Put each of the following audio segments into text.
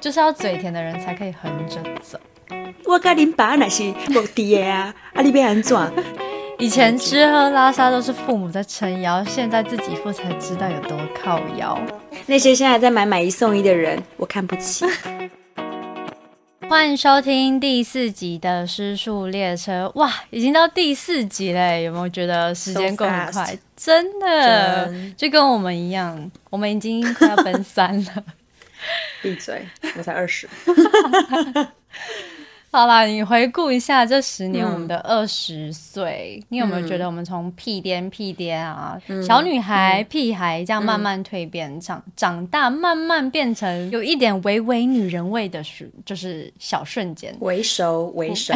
就是要嘴甜的人才可以横着走。我跟恁爸那是无敌的啊，啊你要安怎？以前吃喝拉撒都是父母在撑腰，现在自己付才知道有多靠腰。那些现在在买买一送一的人，我看不起。欢迎收听第四集的《失速列车》。哇，已经到第四集嘞，有没有觉得时间过很快？真的，就跟我们一样，我们已经快要奔三了。闭嘴，我才二十。好啦，你回顾一下这十年我们的二十岁，你有没有觉得我们从屁颠屁颠啊，小女孩、屁孩这样慢慢蜕变，长长大，慢慢变成有一点微微女人味的时，就是小瞬间，微熟微熟，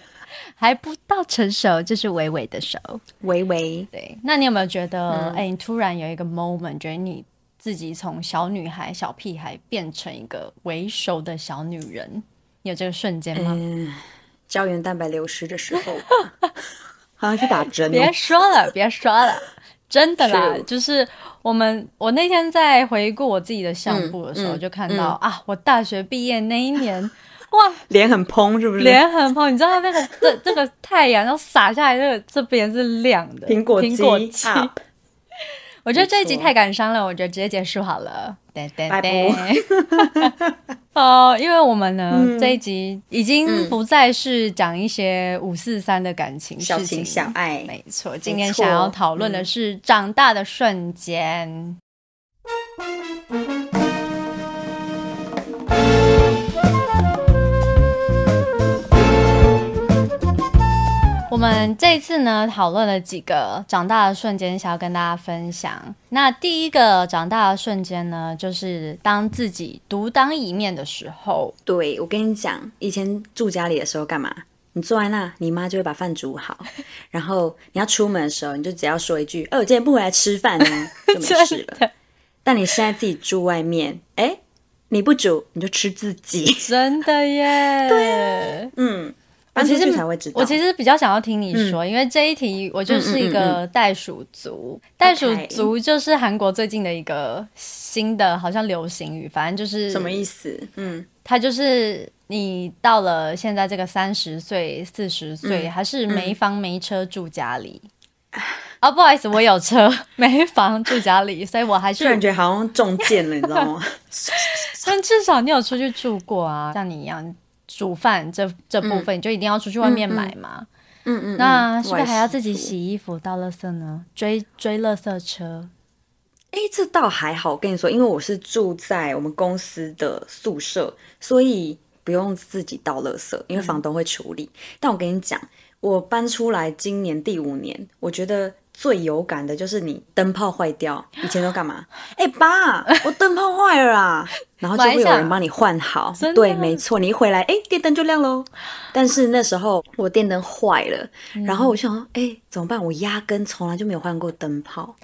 还不到成熟，就是微微的熟，微微。对，那你有没有觉得，哎，你突然有一个 moment，觉得你自己从小女孩、小屁孩变成一个为首的小女人？有这个瞬间吗？胶原蛋白流失的时候，好像去打针。别说了，别说了，真的啦！就是我们，我那天在回顾我自己的相簿的时候，就看到啊，我大学毕业那一年，哇，脸很嘭，是不是？脸很嘭，你知道那个这这个太阳要洒下来，这个这边是亮的苹果苹果肌。我觉得这一集太感伤了，我觉得直接结束好了。拜拜。哦，因为我们呢这一集已经不再是讲一些五四三的感情小情小爱，没错。今天想要讨论的是长大的瞬间。我们这次呢讨论了几个长大的瞬间，想要跟大家分享。那第一个长大的瞬间呢，就是当自己独当一面的时候。对我跟你讲，以前住家里的时候干嘛？你坐在那，你妈就会把饭煮好，然后你要出门的时候，你就只要说一句：“哦，我今天不回来吃饭呢，就没事了。”但你现在自己住外面，哎，你不煮你就吃自己，真的耶。对，嗯。我其实我其实比较想要听你说，因为这一题我就是一个袋鼠族。袋鼠族就是韩国最近的一个新的好像流行语，反正就是什么意思？嗯，它就是你到了现在这个三十岁、四十岁，还是没房没车住家里。啊，不好意思，我有车 没房住家里，所以我还是突然觉得好像中箭了，你知道吗？但至少你有出去住过啊，像你一样。煮饭这这部分，你就一定要出去外面买嘛？嗯嗯，那是不是还要自己洗衣服、倒垃圾呢？追追垃圾车？哎，这倒还好。我跟你说，因为我是住在我们公司的宿舍，所以不用自己倒垃圾，因为房东会处理。但我跟你讲，我搬出来今年第五年，我觉得。最有感的就是你灯泡坏掉，以前都干嘛？哎，爸，我灯泡坏了啊！然后就会有人帮你换好。对，没错，你一回来，哎，电灯就亮喽。但是那时候我电灯坏了，然后我想说，哎，怎么办？我压根从来就没有换过灯泡。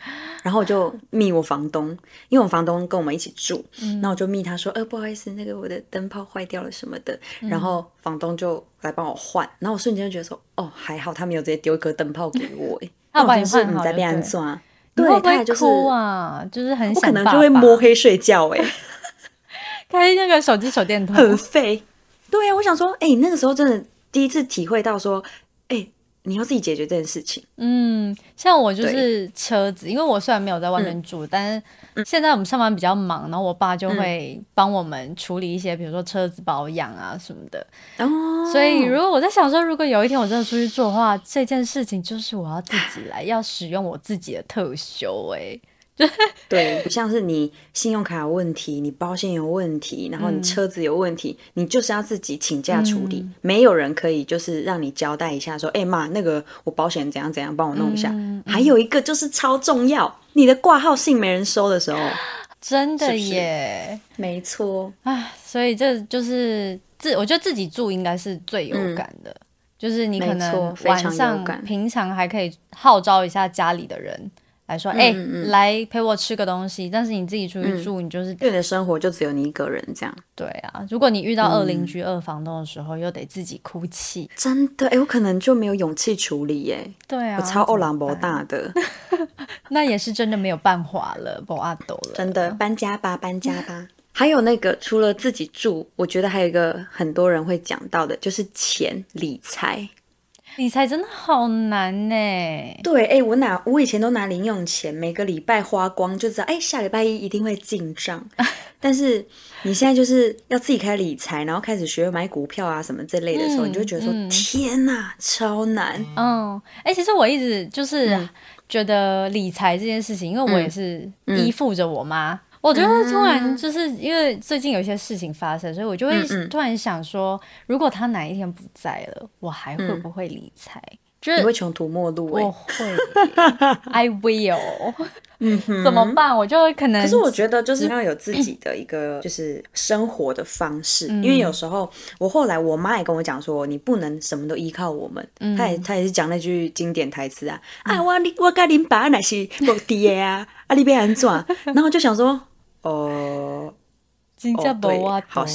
然后我就密我房东，因为我房东跟我们一起住，那我就密他说，呃，不好意思，那个我的灯泡坏掉了什么的。然后房东就来帮我换，然后我瞬间就觉得说，哦，还好他没有直接丢一颗灯泡给我，哎。他把你换好，在变装，对，他也就是哭啊，就是很可能就会摸黑睡觉哎，开那个手机手电筒。很废，对呀，我想说，哎，那个时候真的第一次体会到说，哎。你要自己解决这件事情。嗯，像我就是车子，因为我虽然没有在外面住，但是现在我们上班比较忙，然后我爸就会帮我们处理一些，比如说车子保养啊什么的。哦。所以如果我在想说，如果有一天我真的出去做的话，这件事情就是我要自己来，要使用我自己的特修，哎。对，不 像是你信用卡有问题，你保险有问题，然后你车子有问题，你就是要自己请假处理，没有人可以就是让你交代一下说，哎妈，那个我保险怎样怎样，帮我弄一下。还有一个就是超重要，你的挂号信没人收的时候，真的耶，没错啊，所以这就是自，我觉得自己住应该是最有感的，就是你可能晚上平常还可以号召一下家里的人。来说，哎，来陪我吃个东西。但是你自己出去住，你就是你的生活就只有你一个人这样。对啊，如果你遇到二邻居、二房东的时候，又得自己哭泣，真的，哎，我可能就没有勇气处理耶。对啊，我超欧朗博大的，那也是真的没有办法了，博阿斗了。真的搬家吧，搬家吧。还有那个除了自己住，我觉得还有一个很多人会讲到的，就是钱理财。理财真的好难呢。对，哎，我拿我以前都拿零用钱，每个礼拜花光就知道，哎，下礼拜一一定会进账。但是你现在就是要自己开理财，然后开始学买股票啊什么这类的时候，你就觉得说，天哪，超难。嗯，哎，其实我一直就是觉得理财这件事情，因为我也是依附着我妈。我觉得突然就是因为最近有一些事情发生，所以我就会突然想说，如果他哪一天不在了，我还会不会理财？就是你会穷途末路？我会，I will。嗯，怎么办？我就可能。可是我觉得就是要有自己的一个就是生活的方式，因为有时候我后来我妈也跟我讲说，你不能什么都依靠我们。她也她也是讲那句经典台词啊，啊我你我跟恁爸那是无爹啊，啊你别安怎？然后就想说。哦，真正无话多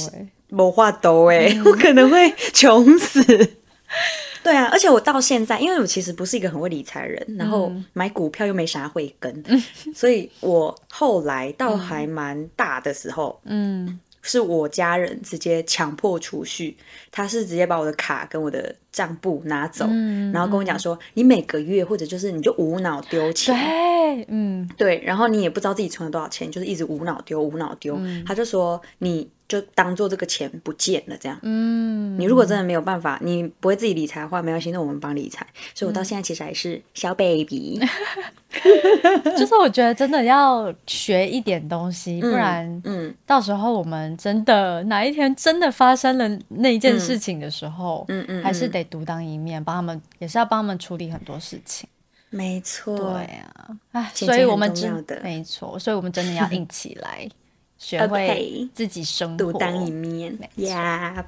无话多哎，我可能会穷死。对啊，而且我到现在，因为我其实不是一个很会理财人，然后买股票又没啥会跟，所以我后来到还蛮大的时候，嗯。是我家人直接强迫储蓄，他是直接把我的卡跟我的账簿拿走，然后跟我讲说，你每个月或者就是你就无脑丢钱，对，嗯，对，然后你也不知道自己存了多少钱，就是一直无脑丢，无脑丢，他就说你。就当做这个钱不见了，这样。嗯，你如果真的没有办法，你不会自己理财的话，没关系，那我们帮理财。所以我到现在其实还是小 baby。就是我觉得真的要学一点东西，不然，嗯，到时候我们真的哪一天真的发生了那一件事情的时候，嗯嗯，还是得独当一面，帮他们也是要帮他们处理很多事情。没错，对啊，哎，所以我们真的没错，所以我们真的要硬起来。学会自己生活，独当一面呀。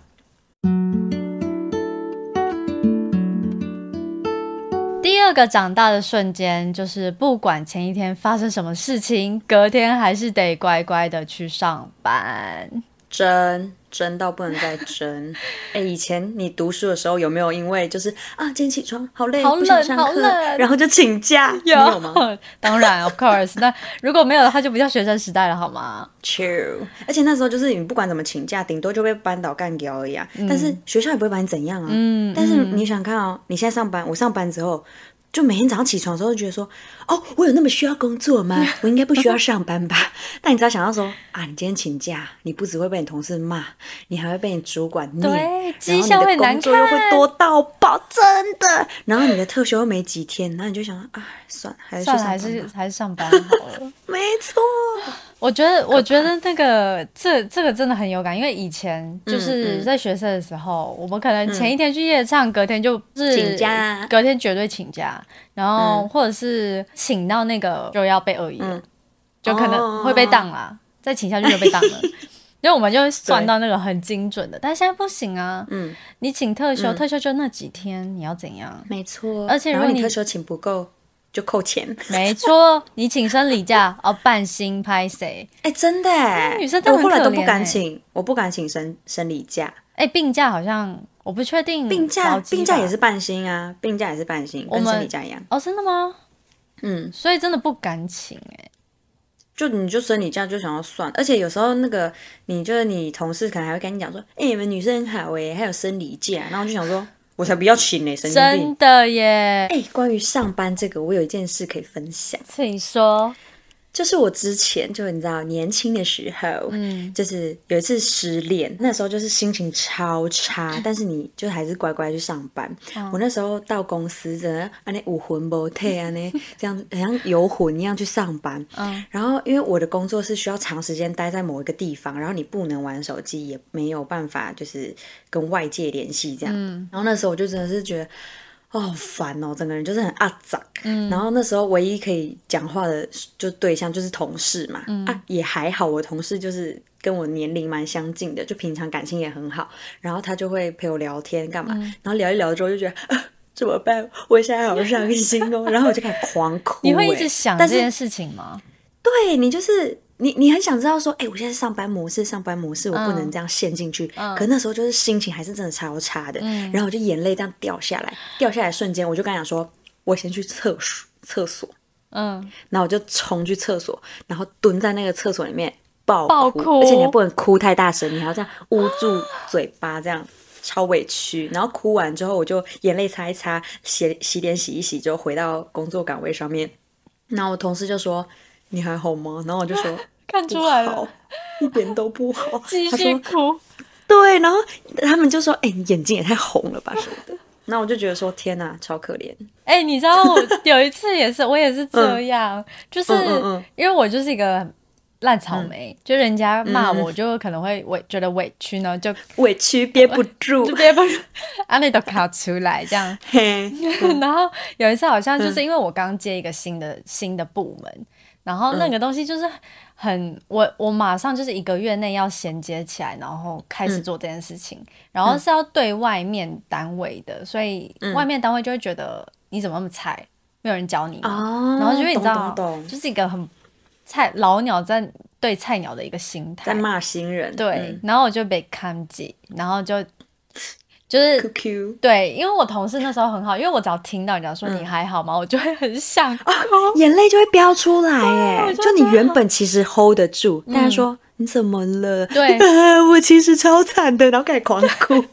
第二个长大的瞬间，就是不管前一天发生什么事情，隔天还是得乖乖的去上班。真。真到不能再真。哎，以前你读书的时候有没有因为就是啊，今天起床好累，好冷，好冷，然后就请假？有吗？当然，of course。那如果没有的话，就不叫学生时代了，好吗？True。而且那时候就是你不管怎么请假，顶多就被班导干掉而已啊。但是学校也不会把你怎样啊。嗯。但是你想看哦，你现在上班，我上班之后。就每天早上起床的时候，就觉得说，哦，我有那么需要工作吗？我应该不需要上班吧？但你只要想到说，啊，你今天请假，你不只会被你同事骂，你还会被你主管念，然后你的工作又会多到爆，真的。然后你的特休又没几天，然后你就想，啊，算了，还是还是 还是上班好了。没错。我觉得，我觉得那个这这个真的很有感，因为以前就是在学生的时候，我们可能前一天去夜唱，隔天就是请假，隔天绝对请假，然后或者是请到那个就要被恶意了，就可能会被当啦，再请下去就被当了，因为我们就会算到那个很精准的，但现在不行啊，嗯，你请特休，特休就那几天，你要怎样？没错，而且如果你特休请不够。就扣钱，没错。你请生理假 哦，半薪拍谁？哎，真的，女生我后来都不敢请，我不敢请生生理假。哎，病假好像我不确定，病假病假也是半薪啊，病假也是半薪，跟生理假一样。哦，真的吗？嗯，所以真的不敢请哎。就你就生理假就想要算，而且有时候那个你就是你同事可能还会跟你讲说，哎，你们女生很好哎，还有生理假，然后就想说。我才不要请呢，神经病！真的耶！哎，关于上班这个，我有一件事可以分享，请说。就是我之前就你知道年轻的时候，嗯，就是有一次失恋，那时候就是心情超差，但是你就还是乖乖去上班。我那时候到公司真的啊那武魂不退啊那这样好像游魂一样去上班。嗯，然后因为我的工作是需要长时间待在某一个地方，然后你不能玩手机，也没有办法就是跟外界联系这样。嗯，然后那时候我就真的是觉得。哦，好烦哦，整个人就是很阿杂。嗯，然后那时候唯一可以讲话的就对象就是同事嘛。嗯啊，也还好，我同事就是跟我年龄蛮相近的，就平常感情也很好。然后他就会陪我聊天干嘛？然后聊一聊之后就觉得啊怎么办？我现在好伤心哦。然后我就开始狂哭。你会一直想这件事情吗？对你就是。你你很想知道说，哎，我现在上班模式，上班模式，我不能这样陷进去。可那时候就是心情还是真的超差的，然后我就眼泪这样掉下来，掉下来瞬间，我就跟他讲说，我先去厕所，厕所。嗯，然后我就冲去厕所，然后蹲在那个厕所里面，爆哭，而且你还不能哭太大声，你还要这样捂住嘴巴，这样超委屈。然后哭完之后，我就眼泪擦一擦，洗洗脸洗一洗，就回到工作岗位上面。然后我同事就说：“你还好吗？”然后我就说：“ 看出来了，一点都不好。”继续哭。对，然后他们就说：“哎，你眼睛也太红了吧什么的。”那我就觉得说：“天哪，超可怜。”哎，你知道我有一次也是，我也是这样，就是因为我就是一个烂草莓，就人家骂我，就可能会委觉得委屈呢，就委屈憋不住，就憋不住，啊，那都卡出来这样。然后有一次好像就是因为我刚接一个新的新的部门，然后那个东西就是。很，我我马上就是一个月内要衔接起来，然后开始做这件事情，然后是要对外面单位的，所以外面单位就会觉得你怎么那么菜，没有人教你，然后就会你知道，就是一个很菜老鸟在对菜鸟的一个心态，在骂新人，对，然后我就被看紧，然后就。就是对，因为我同事那时候很好，因为我只要听到人家说你还好吗，我就会很想哭，眼泪就会飙出来，哎，就你原本其实 hold 得住，大家说你怎么了？对，我其实超惨的，然后开始狂哭。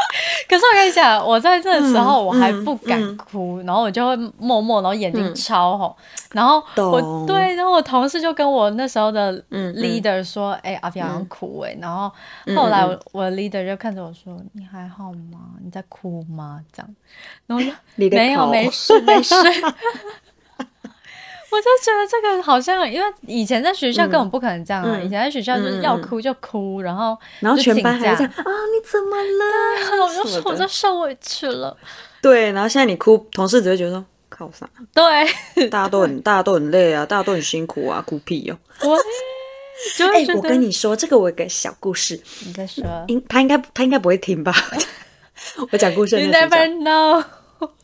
可是我跟你讲，我在这个时候我还不敢哭，然后我就会默默，然后眼睛超红，然后我对，然后我同事就跟我那时候的 leader 说：“哎，阿飘要哭哎。”然后后来我的 leader 就看着我说：“你还好吗？你在哭吗？”这样，然后说：“没有，没事，没事。”我就觉得这个好像，因为以前在学校根本不可能这样啊！以前在学校就是要哭就哭，然后然后全班还在啊，你怎么了？我就说我就受委屈了。对，然后现在你哭，同事只会觉得说靠啥？对，大家都很大家都很累啊，大家都很辛苦啊，哭屁哦！我，哎，我跟你说，这个我有个小故事。你在说？应他应该他应该不会听吧？我讲故事。You never know.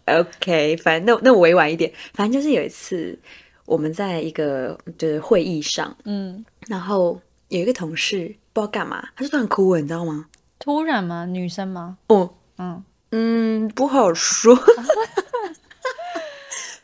OK，反正那那我委婉一点，反正就是有一次。我们在一个就是会议上，嗯，然后有一个同事不知道干嘛，他就突然哭了，你知道吗？突然吗？女生吗？哦，嗯嗯，不好说。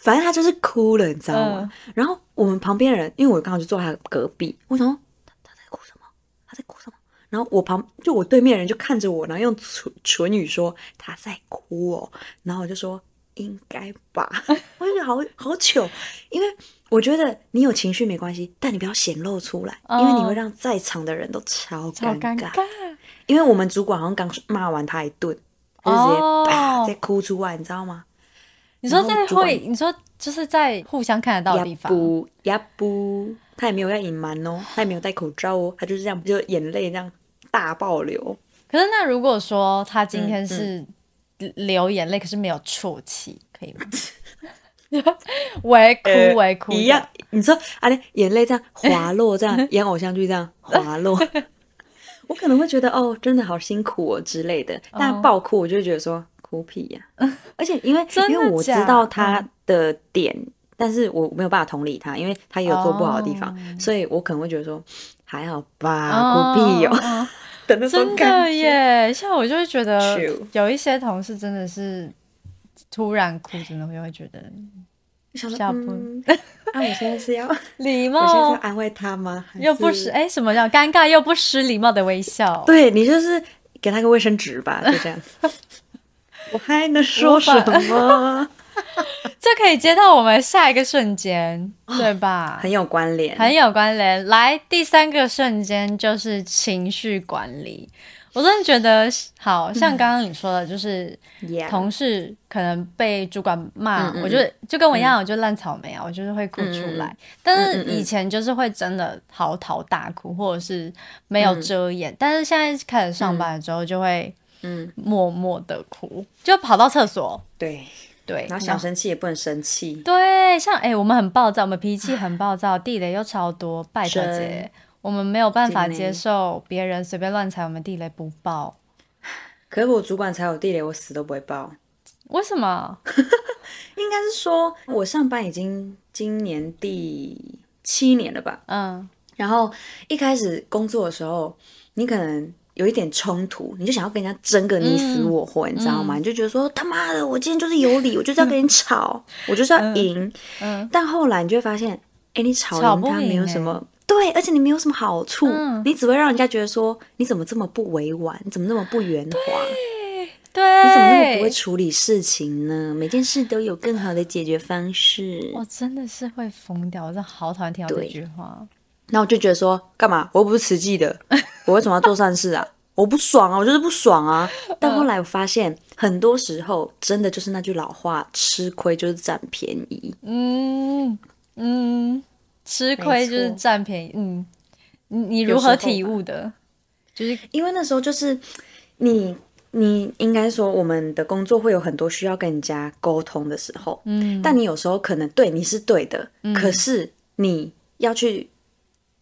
反正他就是哭了，你知道吗？然后我们旁边人，因为我刚好就坐他隔壁，我想说他他在哭什么？他在哭什么？然后我旁就我对面人就看着我，然后用唇唇语说他在哭哦，然后我就说。应该吧，我觉得好好糗，因为我觉得你有情绪没关系，但你不要显露出来，因为你会让在场的人都超尴尬。因为我们主管好像刚骂完他一顿，就直接啪再哭出来，你知道吗？你说在会，你说就是在互相看得到的地方，不呀不，他也没有要隐瞒哦，他也没有戴口罩哦，他就是这样，就眼泪这样大爆流。可是那如果说他今天是。流眼泪，可是没有啜泣，可以吗？微哭微哭一样。你说啊，眼泪这样滑落，这样 演偶像剧这样滑落，我可能会觉得哦，真的好辛苦哦之类的。但爆哭，我就觉得说哭屁呀。而且因为因为我知道他的点，但是我没有办法同理他，因为他也有做不好的地方，所以我可能会觉得说还好吧，哭屁哦。真的耶，像我就会觉得有一些同事真的是突然哭，真的会会觉得下不。那 我现在是要礼貌，我现在要安慰他吗？又不失哎，什么叫尴尬又不失礼貌的微笑？对你就是给他个卫生纸吧，就这样。我还能说什么？这可以接到我们下一个瞬间，对吧？很有关联，很有关联。来，第三个瞬间就是情绪管理。我真的觉得，好像刚刚你说的，就是同事可能被主管骂，我就就跟我一样，我就烂草莓啊，我就是会哭出来。但是以前就是会真的嚎啕大哭，或者是没有遮掩。但是现在开始上班之后，就会嗯默默的哭，就跑到厕所。对。对，然后想生气也不能生气。对，像哎，我们很暴躁，我们脾气很暴躁，地雷又超多，拜托姐，我们没有办法接受别人随便乱踩我们地雷不爆。可是我主管踩我地雷，我死都不会爆。为什么？应该是说我上班已经今年第七年了吧？嗯，然后一开始工作的时候，你可能。有一点冲突，你就想要跟人家争个你死我活，你知道吗？你就觉得说他妈的，我今天就是有理，我就是要跟你吵，我就是要赢。但后来你就会发现，哎，你吵赢他没有什么，对，而且你没有什么好处，你只会让人家觉得说你怎么这么不委婉，你怎么那么不圆滑，对，你怎么那么不会处理事情呢？每件事都有更好的解决方式。我真的是会疯掉，我真的好讨厌听到这句话。那我就觉得说，干嘛？我又不是慈济的，我为什么要做善事啊？我不爽啊，我就是不爽啊。但后来我发现，很多时候真的就是那句老话：吃亏就是占便宜。嗯嗯。吃亏就是占便宜，嗯，你你如何体悟的？就是因为那时候就是你你应该说我们的工作会有很多需要跟人家沟通的时候，嗯，但你有时候可能对你是对的，可是你要去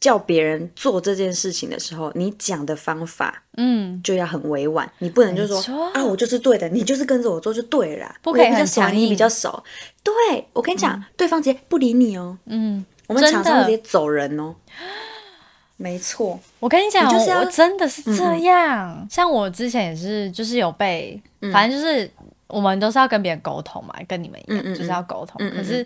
叫别人做这件事情的时候，你讲的方法，嗯，就要很委婉，你不能就说啊，我就是对的，你就是跟着我做就对了，不可以很强硬，你比较熟，对我跟你讲，对方直接不理你哦，嗯。我们场上直接走人哦，没错，我跟你讲，我真的是这样。像我之前也是，就是有被，反正就是我们都是要跟别人沟通嘛，跟你们一样，就是要沟通。可是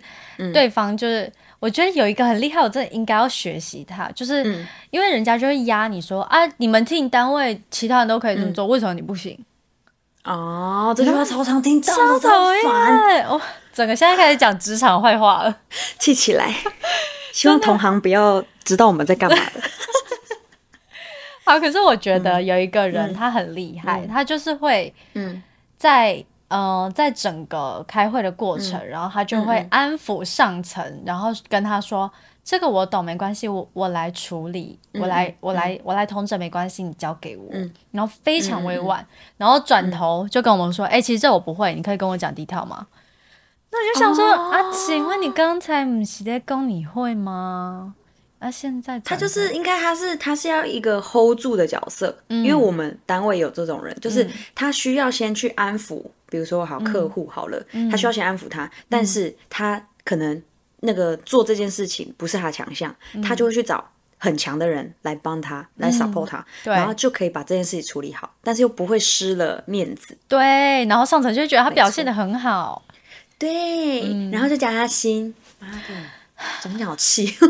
对方就是，我觉得有一个很厉害，我真的应该要学习他，就是因为人家就会压你说啊，你们听单位其他人都可以这么做，为什么你不行？哦，这句话超常听到，超讨厌！我整个现在开始讲职场坏话了，气起来。希望同行不要知道我们在干嘛的。好，可是我觉得有一个人他很厉害，他就是会嗯，在呃在整个开会的过程，然后他就会安抚上层，然后跟他说：“这个我懂，没关系，我我来处理，我来我来我来通知，没关系，你交给我。”然后非常委婉，然后转头就跟我们说：“哎，其实这我不会，你可以跟我讲地套吗？”那我就想说啊，请问你刚才不是在讲你会吗？那现在他就是应该他是他是要一个 hold 住的角色，因为我们单位有这种人，就是他需要先去安抚，比如说好客户好了，他需要先安抚他，但是他可能那个做这件事情不是他强项，他就会去找很强的人来帮他来 support 他，然后就可以把这件事情处理好，但是又不会失了面子。对，然后上层就觉得他表现的很好。对，然后就加他薪，妈的，怎么好气？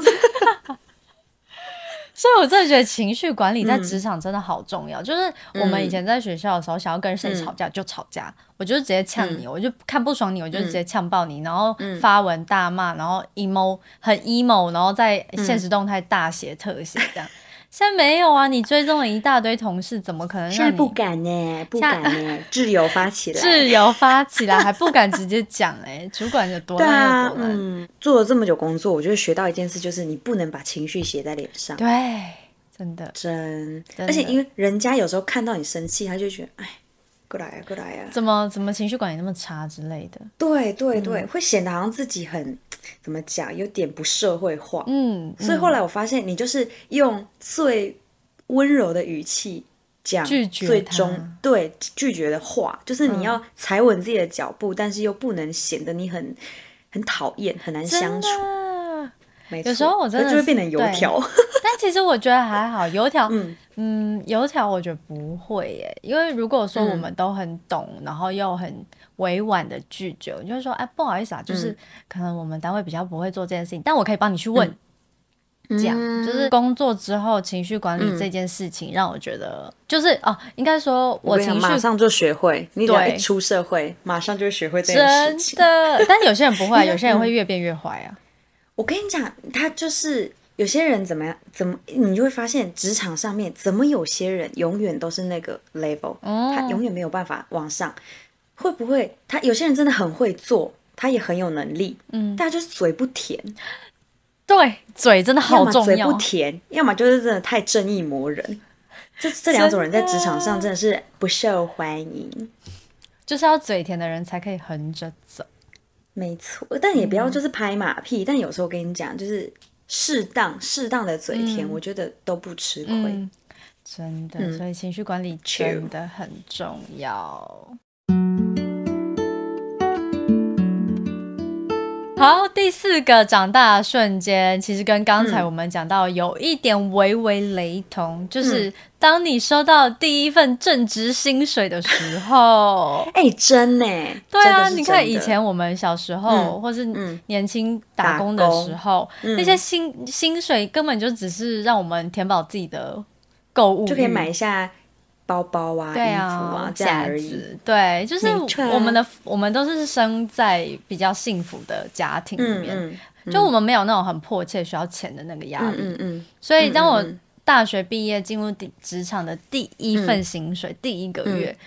所以，我真的觉得情绪管理在职场真的好重要。就是我们以前在学校的时候，想要跟谁吵架就吵架，我就直接呛你，我就看不爽你，我就直接呛爆你，然后发文大骂，然后 emo 很 emo，然后在现实动态大写特写这样。现在没有啊！你追踪了一大堆同事，怎么可能？现在不敢呢，不敢呢，自由发起来，自由发起来 还不敢直接讲哎，主管有多难有多难。做了这么久工作，我觉得学到一件事，就是你不能把情绪写在脸上。对，真的真，而且因为人家有时候看到你生气，他就觉得哎，过来呀，过来呀，怎么怎么情绪管理那么差之类的。对对对，会显得好像自己很。怎么讲？有点不社会化。嗯，所以后来我发现，你就是用最温柔的语气讲最终对拒绝的话，就是你要踩稳自己的脚步，但是又不能显得你很很讨厌、很难相处。有时候我真的就会变成油条。但其实我觉得还好，油条，嗯，油条我觉得不会耶，因为如果说我们都很懂，然后又很。委婉的拒绝，就是说，哎，不好意思啊，就是可能我们单位比较不会做这件事情，但我可以帮你去问。这样就是工作之后情绪管理这件事情，让我觉得就是哦，应该说我情绪马上就学会，你只要一出社会，马上就会学会这件事情。真 的，但有些人不会，有些人会越变越坏啊。我跟你讲，他就是有些人怎么样，怎么你就会发现职场上面怎么有些人永远都是那个 level，他永远没有办法往上。会不会他有些人真的很会做，他也很有能力，嗯，但就是嘴不甜。对，嘴真的好重要。嘴不甜，要么就是真的太正义魔人。这这两种人在职场上真的是不受欢迎。就是要嘴甜的人才可以横着走。没错，但也不要就是拍马屁。但有时候跟你讲，就是适当适当的嘴甜，我觉得都不吃亏。真的，所以情绪管理真的很重要。好，第四个长大的瞬间，其实跟刚才我们讲到有一点微微雷同，就是当你收到第一份正职薪水的时候。哎，真呢？对啊，你看以前我们小时候，或是年轻打工的时候，那些薪薪水根本就只是让我们填饱自己的购物，就可以买一下。包包啊，衣服啊，这样而已。对，就是我们的，我们都是生在比较幸福的家庭里面，就我们没有那种很迫切需要钱的那个压力。嗯嗯。所以，当我大学毕业进入职场的第一份薪水，第一个月，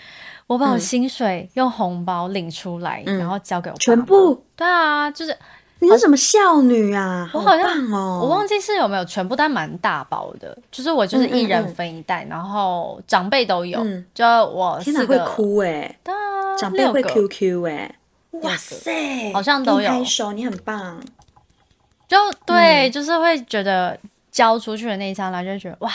我把我薪水用红包领出来，然后交给我全部。对啊，就是。你是什么孝女啊？我好像哦，我忘记是有没有全部，但蛮大包的。就是我就是一人分一袋，然后长辈都有。就我四个会哭哎，对啊，长辈会 QQ 哎，哇塞，好像都有。拍手，你很棒。就对，就是会觉得交出去的那一刹那，就觉得哇，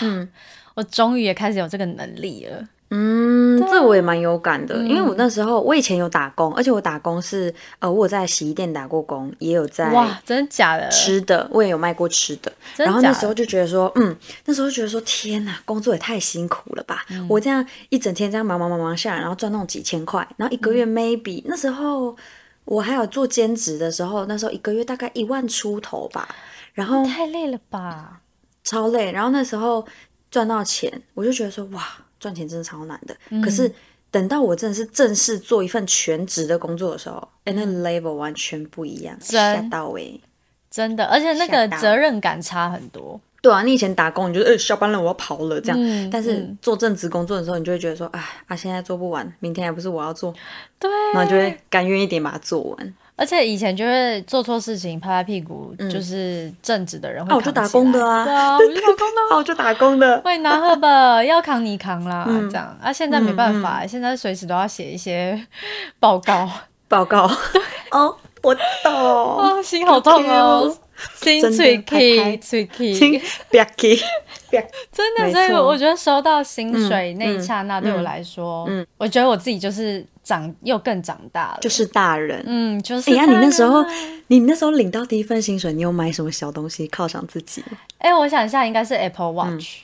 我终于也开始有这个能力了。嗯，这我也蛮有感的，因为我那时候我以前有打工，而且我打工是呃，我在洗衣店打过工，也有在哇，真的假的？吃的我也有卖过吃的，然后那时候就觉得说，嗯，那时候觉得说，天哪，工作也太辛苦了吧！我这样一整天这样忙忙忙忙下来，然后赚那种几千块，然后一个月 maybe 那时候我还有做兼职的时候，那时候一个月大概一万出头吧，然后太累了吧，超累，然后那时候赚到钱，我就觉得说，哇。赚钱真的超难的，可是等到我真的是正式做一份全职的工作的时候，哎，那 level 完全不一样，吓到哎，真的，而且那个责任感差很多。对啊，你以前打工，你就得，哎，下班了我要跑了这样，但是做正职工作的时候，你就会觉得说，哎，啊，现在做不完，明天还不是我要做，对，然后就会甘愿一点把它做完。而且以前就会做错事情拍拍屁股，就是正直的人会。我就打工的啊，对 啊，我就打工的，我就打工的。会拿赫本 要扛你扛啦，这样。啊。现在没办法，现在随时都要写一些 报告，报告。哦，我懂，心好痛哦，心脆 key 脆 key，心瘪 key。真的，所以我觉得收到薪水那一刹那，对我来说，嗯，我觉得我自己就是长又更长大了，就是大人，嗯，就是。哎呀，你那时候，你那时候领到第一份薪水，你有买什么小东西犒赏自己？哎，我想一下，应该是 Apple Watch。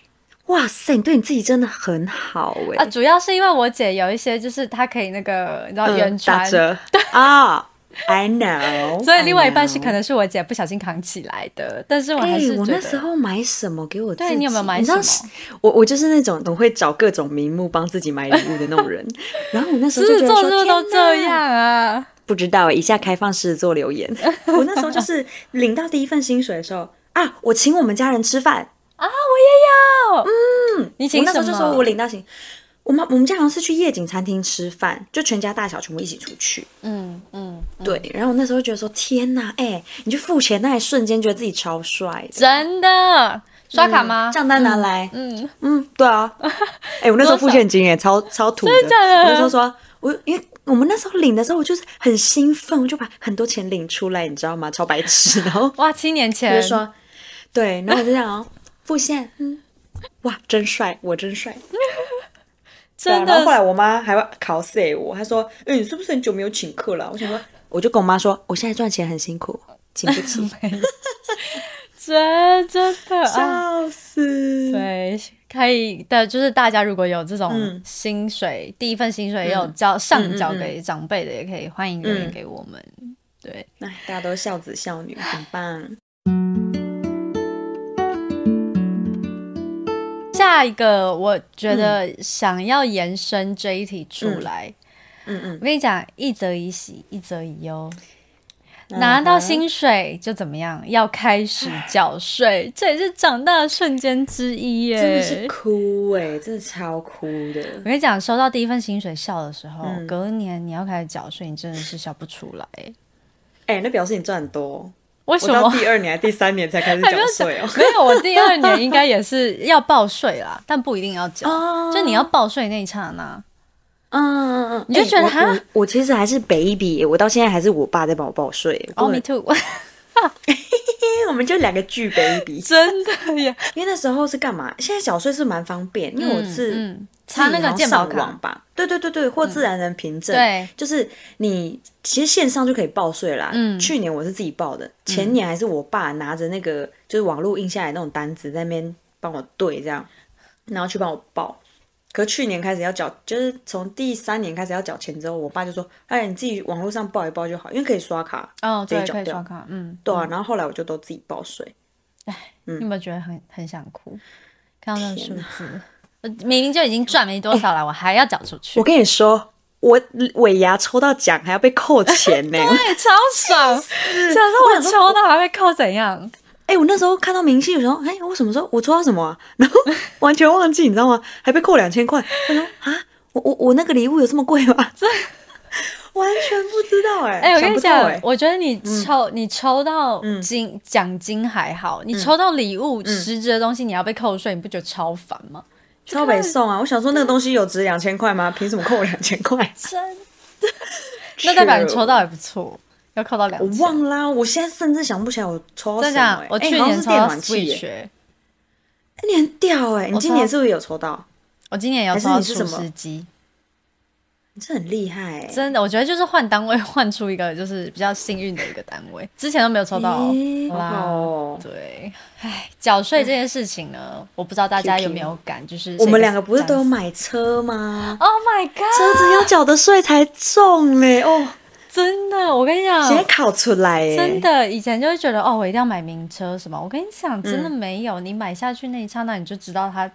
哇塞，你对你自己真的很好哎。啊，主要是因为我姐有一些，就是她可以那个，你知道原穿 对啊。I know，所以另外一半是可能是我姐不小心扛起来的，但是我还是我那时候买什么给我自己？你有没有买什么？我我就是那种总会找各种名目帮自己买礼物的那种人。然后我那时候就觉得说，都这样啊？不知道，以下开放式做留言。我那时候就是领到第一份薪水的时候啊，我请我们家人吃饭啊，我也有。嗯，你请什么？就说我领到薪。我们我们家好像是去夜景餐厅吃饭，就全家大小全部一起出去。嗯嗯，对。然后那时候觉得说，天哪，哎，你去付钱那一瞬间，觉得自己超帅。真的？刷卡吗？账单拿来。嗯嗯，对啊。哎，我那时候付现金，哎，超超土的。我那时候说，我因为我们那时候领的时候，我就是很兴奋，我就把很多钱领出来，你知道吗？超白痴。然后哇，七年前就说，对，然后我就想哦，付现。嗯，哇，真帅，我真帅。真的，然后后来我妈还会考死我，她说：“哎，你是不是很久没有请客了？”我想说，我就跟我妈说：“我现在赚钱很辛苦，请不起。”真真的笑死！对，可以的，就是大家如果有这种薪水，第一份薪水也有交上交给长辈的，也可以欢迎留言给我们。对，那大家都孝子孝女，很棒。下一个，我觉得想要延伸这一题出来，嗯嗯，我跟你讲，一则以喜，一则以忧，拿到薪水就怎么样？要开始缴税，这也是长大的瞬间之一耶！真的是哭哎，真的超哭的。我跟你讲，收到第一份薪水笑的时候，隔年你要开始缴税，你真的是笑不出来。哎，那表示你赚很多。为什么第二年、第三年才开始缴税哦？没有，我第二年应该也是要报税啦，但不一定要缴。就你要报税那一刹那，嗯嗯嗯，你就觉得哈，我其实还是 baby，我到现在还是我爸在帮我报税。Oh me too，我们就两个巨 baby，真的呀。因为那时候是干嘛？现在缴税是蛮方便，因为我是他那个健保卡吧，对对对对，或自然人凭证，对，就是你其实线上就可以报税啦。嗯，去年我是自己报的，前年还是我爸拿着那个就是网络印下来那种单子在那边帮我对这样，然后去帮我报。可去年开始要缴，就是从第三年开始要缴钱之后，我爸就说：“哎，你自己网络上报一报就好，因为可以刷卡。”哦，对，可以刷卡，嗯，对啊。然后后来我就都自己报税。哎，你有没有觉得很很想哭？看到那个数字。明明就已经赚没多少了，我还要缴出去。我跟你说，我尾牙抽到奖还要被扣钱呢，对，超爽。想说我抽到还被扣怎样？哎，我那时候看到明细的时候，哎，我什么时候我抽到什么？然后完全忘记，你知道吗？还被扣两千块。我说啊，我我我那个礼物有这么贵吗？这完全不知道哎。哎，我跟你讲，我觉得你抽你抽到金奖金还好，你抽到礼物实质的东西，你要被扣税，你不觉得超烦吗？超北送啊！我想说那个东西有值两千块吗？凭什么扣我两千块？真的？那代表你抽到也不错，要扣到两。我忘啦，我现在甚至想不起来我抽到什么。我去年抽到 Switch。哎，你很屌哎！你今年是不是有抽到？我今年有抽到厨师机。这很厉害，真的，我觉得就是换单位换出一个就是比较幸运的一个单位，之前都没有抽到哦。对，唉，缴税这件事情呢，我不知道大家有没有感，就是我们两个不是都有买车吗？Oh my god，车子要缴的税才重嘞哦，真的，我跟你讲，先考出来，真的，以前就会觉得哦，我一定要买名车什么，我跟你讲，真的没有，你买下去那一刹那，你就知道它，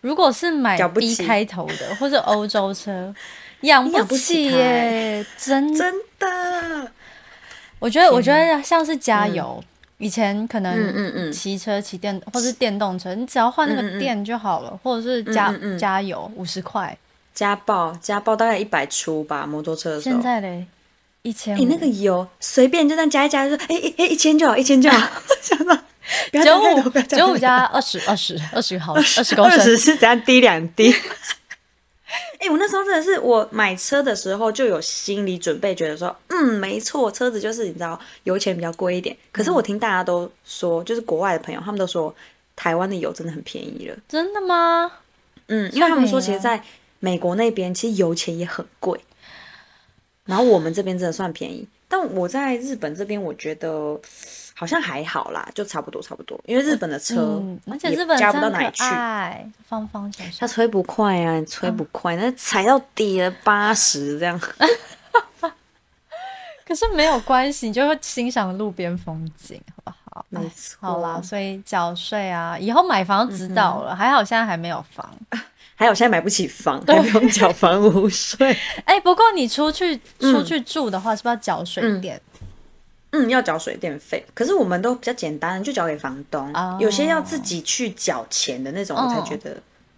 如果是买 B 开头的或者欧洲车。养不起耶，真真的。我觉得，我觉得像是加油，以前可能骑车、骑电或是电动车，你只要换那个电就好了，或者是加加油五十块，加爆加爆大概一百出吧，摩托车。现在嘞，一千。你那个油随便就这样加一加，就说哎哎一千就好，一千就好，想到九五九五加二十二十二十毫二十公升，二十是怎样滴两滴。哎，我那时候真的是，我买车的时候就有心理准备，觉得说，嗯，没错，车子就是你知道，油钱比较贵一点。可是我听大家都说，就是国外的朋友，他们都说台湾的油真的很便宜了。真的吗？嗯，因为他们说，其实在美国那边，其实油钱也很贵。然后我们这边真的算便宜，但我在日本这边，我觉得。好像还好啦，就差不多差不多，因为日本的车，而且日本加不到哪里去，方方正正，它吹不快啊，吹不快，那踩到底了八十这样。可是没有关系，你就会欣赏路边风景，好不好？没错。好啦，所以缴税啊，以后买房知道了，还好现在还没有房，还好现在买不起房，还不用缴房屋税。哎，不过你出去出去住的话，是不是要缴水电？嗯，要缴水电费，可是我们都比较简单，就缴给房东。有些要自己去缴钱的那种，我才觉得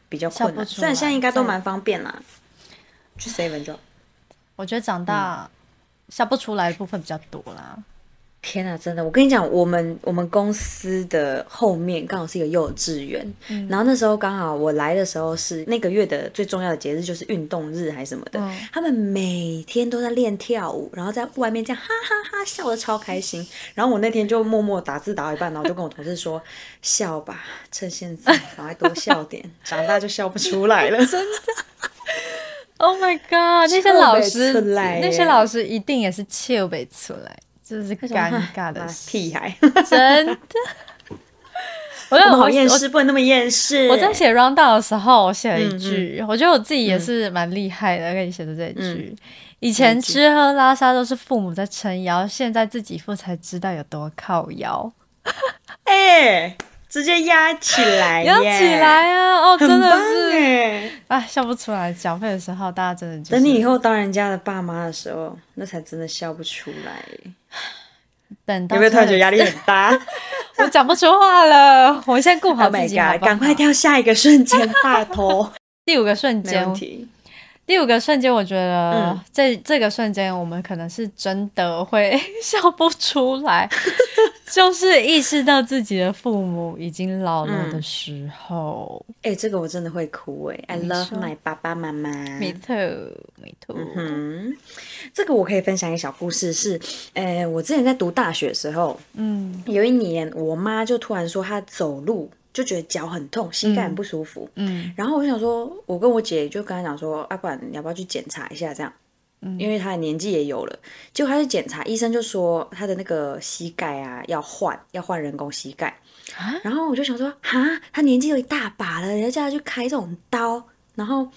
比较困难。虽然现在应该都蛮方便啦，去 seven 就。我觉得长大笑不出来的部分比较多啦。天啊，真的！我跟你讲，我们我们公司的后面刚好是一个幼稚园，然后那时候刚好我来的时候是那个月的最重要的节日，就是运动日还是什么的。他们每天都在练跳舞，然后在外面这样哈哈哈笑的超开心。然后我那天就默默打字打到一半，然后就跟我同事说：“笑吧，趁现在赶快多笑点，长大就笑不出来了。”真的？Oh my god！那些老师，那些老师一定也是笑不出来。就是尴尬的 屁孩，真的。我们好厌世，不能那么厌世。我在写 round down 的时候，我写了一句，我觉得我自己也是蛮厉害的，跟你写的这一句。以前吃喝拉撒都是父母在撑腰，现在自己付才知道有多靠腰。哎，直接压起来，压起来啊！哦，真的是，啊，笑不出来。缴费的时候，大家真的等你以后当人家的爸妈的时候，那才真的笑不出来。等有没有突然觉得压力很大？我讲不出话了。我现在顾好自己，赶快跳下一个瞬间大头。第五个瞬间。第五个瞬间，我觉得这这个瞬间，我们可能是真的会 笑不出来，就是意识到自己的父母已经老了的时候。哎，这个我真的会哭哎！I love my 爸爸妈妈。Me too, me too。嗯，这个我可以分享一个小故事，是，呃，我之前在读大学的时候，嗯，有一年我妈就突然说她走路。就觉得脚很痛，膝盖很不舒服。嗯，然后我想说，我跟我姐就跟她讲说，啊，不然你要不要去检查一下这样？嗯，因为他的年纪也有了，结果他去检查，医生就说他的那个膝盖啊要换，要换人工膝盖。然后我就想说，哈，他年纪有一大把了，人家叫他去开这种刀。然后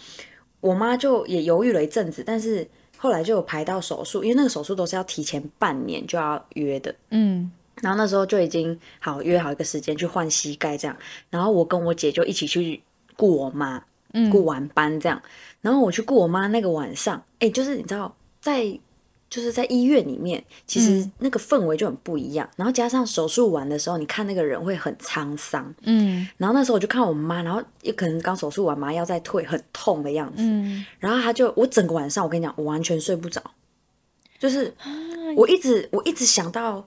我妈就也犹豫了一阵子，但是后来就有排到手术，因为那个手术都是要提前半年就要约的。嗯。然后那时候就已经好约好一个时间去换膝盖这样，然后我跟我姐就一起去顾我妈，顾完班这样，然后我去顾我妈那个晚上，哎，就是你知道在就是在医院里面，其实那个氛围就很不一样，然后加上手术完的时候，你看那个人会很沧桑，嗯，然后那时候我就看我妈，然后也可能刚手术完麻药在退，很痛的样子，嗯，然后她就我整个晚上我跟你讲，我完全睡不着，就是我一直我一直想到。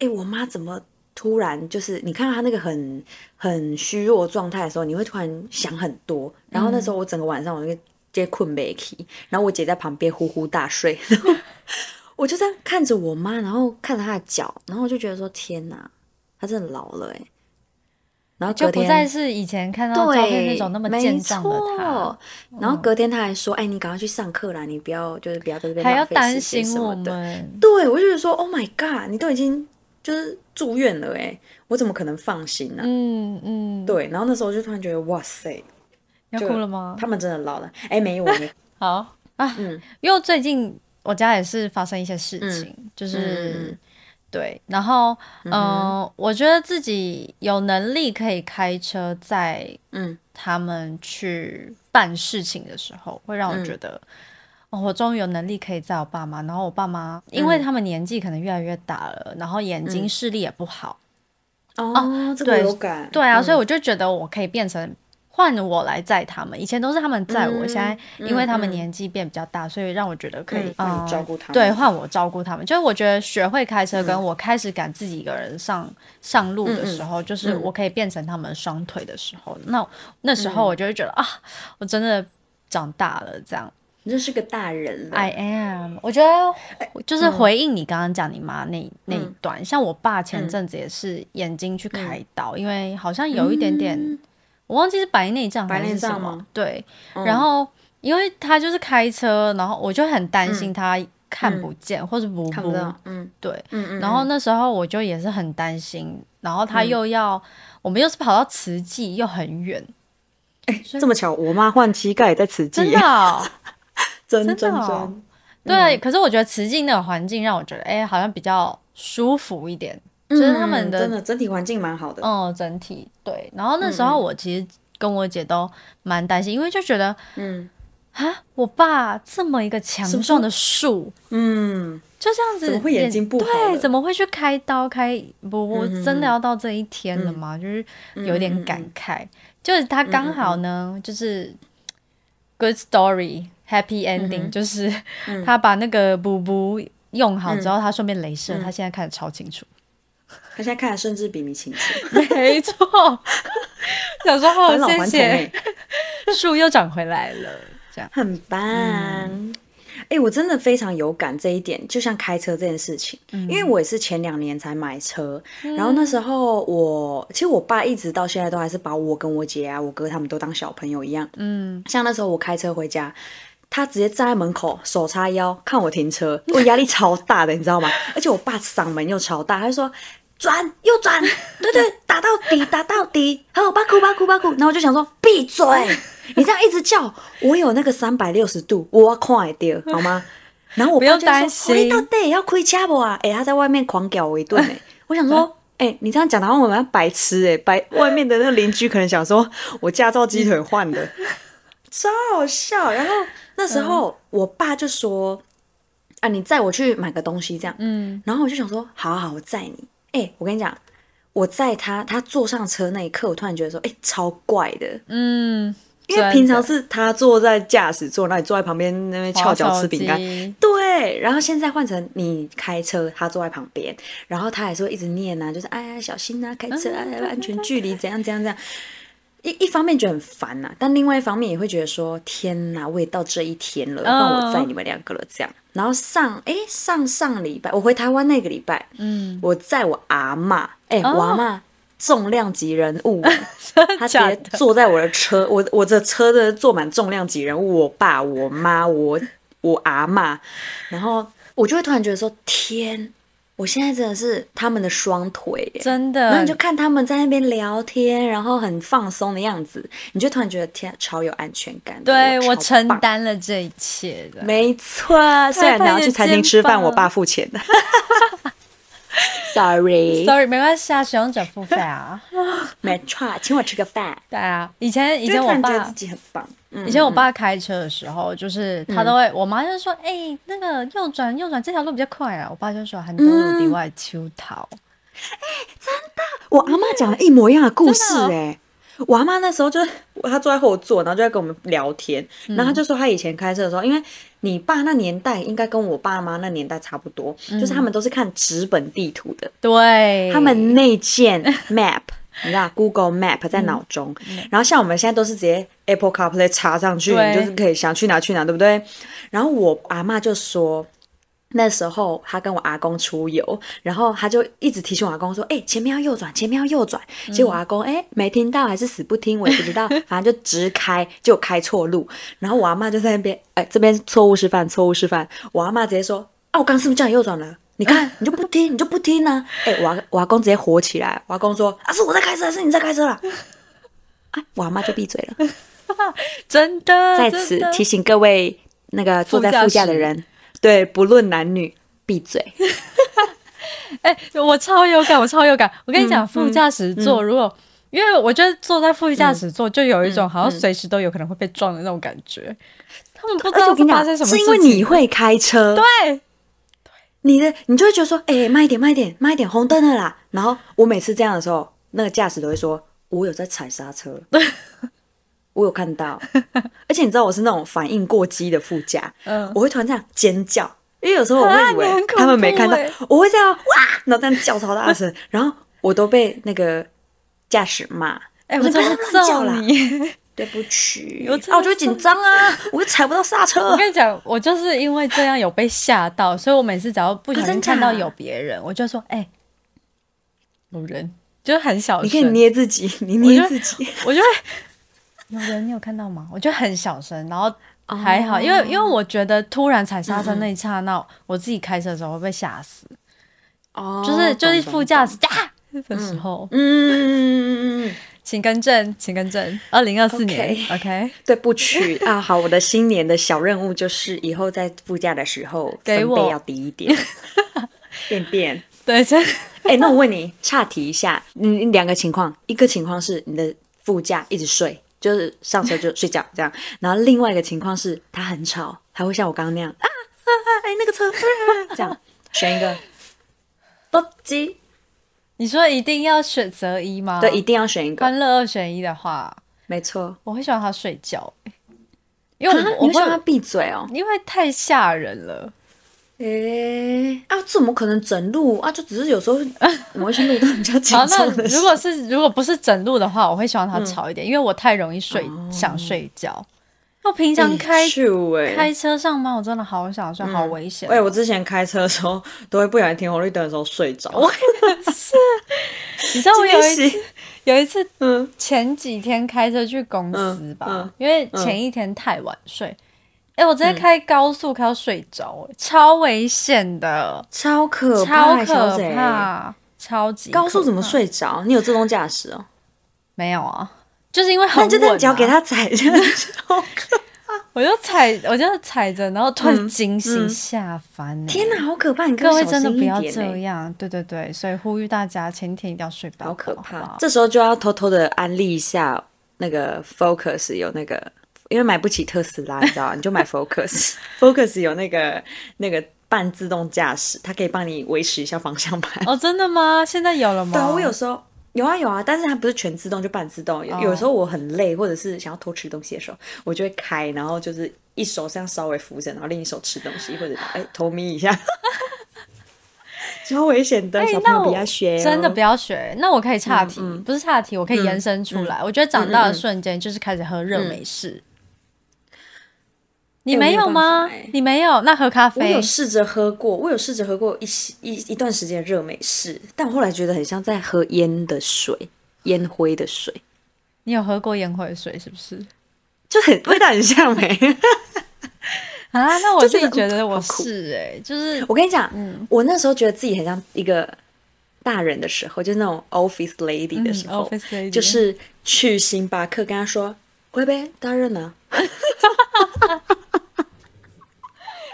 哎，我妈怎么突然就是你看到她那个很很虚弱状态的时候，你会突然想很多。然后那时候我整个晚上我就直接困没起，然后我姐在旁边呼呼大睡，然 后我就在看着我妈，然后看着她的脚，然后我就觉得说天哪，她真的老了哎。然后就不再是以前看到照片那种那么健壮的她。然后隔天她还说：“哎，你赶快去上课啦，你不要就是不要在这边还要担心我们。”对，我就觉得说：“Oh my god，你都已经。”就是住院了哎，我怎么可能放心呢？嗯嗯，对。然后那时候就突然觉得哇塞，要哭了吗？他们真的老了哎，没有 好啊，嗯，因为最近我家也是发生一些事情，就是对，然后嗯，我觉得自己有能力可以开车载嗯他们去办事情的时候，会让我觉得。哦，我终于有能力可以载我爸妈，然后我爸妈，因为他们年纪可能越来越大了，然后眼睛视力也不好。哦，这个有感。对啊，所以我就觉得我可以变成换我来载他们。以前都是他们载我，现在因为他们年纪变比较大，所以让我觉得可以啊照顾他们。对，换我照顾他们。就是我觉得学会开车，跟我开始敢自己一个人上上路的时候，就是我可以变成他们双腿的时候。那那时候我就会觉得啊，我真的长大了，这样。你就是个大人了。I am。我觉得就是回应你刚刚讲你妈那那一段，像我爸前阵子也是眼睛去开刀，因为好像有一点点，我忘记是白内障还是什么。对。然后因为他就是开车，然后我就很担心他看不见或者不不。嗯。对。嗯嗯。然后那时候我就也是很担心，然后他又要我们又是跑到慈济又很远。哎，这么巧，我妈换膝盖在慈济。真的。真真真，对，可是我觉得慈济那个环境让我觉得，哎，好像比较舒服一点，就是他们的真的整体环境蛮好的。嗯，整体对。然后那时候我其实跟我姐都蛮担心，因为就觉得，嗯，啊，我爸这么一个强壮的树，嗯，就这样子，怎么会眼睛不好？对，怎么会去开刀开？不，我真的要到这一天了吗？就是有点感慨，就是他刚好呢，就是 good story。Happy ending 就是他把那个补补用好之后，他顺便镭射，他现在看得超清楚。他现在看的甚至比你清楚。没错，小时候谢谢 树又长回来了，这样很棒。哎，我真的非常有感这一点，就像开车这件事情，因为我也是前两年才买车，然后那时候我其实我爸一直到现在都还是把我跟我姐啊、我哥他们都当小朋友一样。嗯，像那时候我开车回家。他直接站在门口，手叉腰看我停车，我压力超大的，你知道吗？而且我爸嗓门又超大，他就说转右转，对对，打到底，打到底，好，巴哭巴哭巴哭。然后我就想说闭嘴，你这样一直叫，我有那个三百六十度，我快点好吗？然后我爸就说，你到底要开车不啊？哎，他在外面狂屌我一顿哎，我想说，哎，你这样讲的话，我们白痴哎，白 外面的那个邻居可能想说我驾照鸡腿换的，超好笑，然后。那时候我爸就说：“啊，你载我去买个东西，这样。”嗯，然后我就想说：“好好，我载你。”哎，我跟你讲，我在他，他坐上车那一刻，我突然觉得说：“哎，超怪的。”嗯，因为平常是他坐在驾驶座那里，坐在旁边那边翘脚吃饼干。对，然后现在换成你开车，他坐在旁边，然后他还是会一直念啊，就是哎呀，小心啊，开车啊，安全距离怎样怎样怎样。一一方面觉得很烦呐，但另外一方面也会觉得说天哪，我也到这一天了，让我载你们两个了这样。然后上哎上上礼拜我回台湾那个礼拜，嗯，我在我阿妈，哎我阿妈重量级人物，他直接坐在我的车，我我的车的坐满重量级人物，我爸、我妈、我我阿妈，然后我就会突然觉得说，天。我现在真的是他们的双腿，真的。然后你就看他们在那边聊天，然后很放松的样子，你就突然觉得天超有安全感。对我承担了这一切的，没错。虽然你要去餐厅吃饭，我爸付钱的。Sorry，Sorry，没关系啊，使用者付费啊。没错，请我吃个饭。对啊，以前以前我爸自己很棒。以前我爸开车的时候，就是他都会，我妈就说：“哎，那个右转右转这条路比较快啊。”我爸就说：“很多路地外秋桃。”哎，真的，我阿妈讲了一模一样的故事哎。我阿妈那时候就她坐在后座，然后就在跟我们聊天，然后她就说她以前开车的时候，因为你爸那年代应该跟我爸妈那年代差不多，就是他们都是看纸本地图的，对，他们内建 map。你知道 Google Map 在脑中，然后像我们现在都是直接 Apple CarPlay 插上去，你就是可以想去哪去哪，对不对？然后我阿妈就说，那时候他跟我阿公出游，然后他就一直提醒我阿公说：“哎，前面要右转，前面要右转。”结果阿公哎没听到，还是死不听，我也不知道，反正就直开，就开错路。然后我阿妈就在那边，哎，这边错误示范，错误示范。我阿妈直接说：“啊，我刚是不是叫你右转了？”你看，你就不听，你就不听呢。哎，我我阿公直接火起来，我阿公说：“啊，是我在开车，还是你在开车了？”啊，我阿妈就闭嘴了。真的，在此提醒各位那个坐在副驾的人，对，不论男女，闭嘴。哎，我超有感，我超有感。我跟你讲，副驾驶座如果，因为我觉得坐在副驾驶座就有一种好像随时都有可能会被撞的那种感觉。他们不知道发生什么，是因为你会开车，对。你的你就会觉得说，哎，慢一点，慢一点，慢一点，红灯了啦。然后我每次这样的时候，那个驾驶都会说，我有在踩刹车，我有看到。而且你知道我是那种反应过激的副驾，嗯，我会突然这样尖叫，因为有时候我会以为他们没看到，我会这样哇，然后这样叫超大声，然后我都被那个驾驶骂，哎，我真的叫你。对不起，啊，我就紧张啊，我就踩不到刹车。我跟你讲，我就是因为这样有被吓到，所以我每次只要不小心看到有别人，我就说：“哎，有人。”就很小声。你可以捏自己，你捏自己，我就会有人，你有看到吗？我就很小声，然后还好，因为因为我觉得突然踩刹车那一刹那，我自己开车的时候会被吓死。哦，就是就是副驾驶驾的时候，嗯嗯嗯嗯嗯。请更正，请更正。二零二四年，OK，对不起啊。好，我的新年的小任务就是以后在副驾的时候分贝要低一点。便便，对，真。哎，那我问你，岔题一下，你两个情况，一个情况是你的副驾一直睡，就是上车就睡觉这样，然后另外一个情况是他很吵，他会像我刚刚那样啊，哎，那个车 这样，选一个，不急。你说一定要选择一吗？对，一定要选一个。欢乐二选一的话，没错，我会希望他睡觉，因为我会让他闭嘴哦，因为太吓人了。诶，啊，怎么可能整路啊？就只是有时候某些路都比较紧张的。如果是如果不是整路的话，我会希望它吵一点，因为我太容易睡，想睡觉。我平常开开车上班，我真的好想睡，好危险。哎，我之前开车的时候，都会不小心停红绿灯的时候睡着。我 也是，你知道我有一次，有一次，嗯，前几天开车去公司吧，因为前一天太晚睡，哎，我直接开高速开到睡着，超危险的，超可怕，超可怕，超级高速怎么睡着？你有自动驾驶哦？没有啊。就是因为很稳，脚给他踩着，好可怕！我就踩，我就踩着，然后突然惊醒下翻。天哪，好可怕！你各位真的不要这样，对对对，所以呼吁大家前一天一定要睡饱。好可怕！这时候就要偷偷的安利一下那个 Focus，有那个，因为买不起特斯拉，你知道 你就买 Focus。Focus 有那个那个半自动驾驶，它可以帮你维持一下方向盘。哦，真的吗？现在有了吗？对，我有时候。有啊有啊，但是它不是全自动，就半自动。有有时候我很累，或者是想要偷吃东西的时候，我就会开，然后就是一手这样稍微扶着，然后另一手吃东西，或者哎偷眯一下，超危险的，小朋友不要学，真的不要学。那我可以岔题，不是岔题，我可以延伸出来。我觉得长大的瞬间就是开始喝热美式。你没有吗？你没有？那喝咖啡？我有试着喝过，我有试着喝过一一一段时间热美式，但我后来觉得很像在喝烟的水，烟灰的水。你有喝过烟灰水是不是？就很味道很像没？啊，那我自己觉得我是哎，就是我跟你讲，我那时候觉得自己很像一个大人的时候，就是那种 office lady 的时候，就是去星巴克跟他说：“喂呗，大人呢？”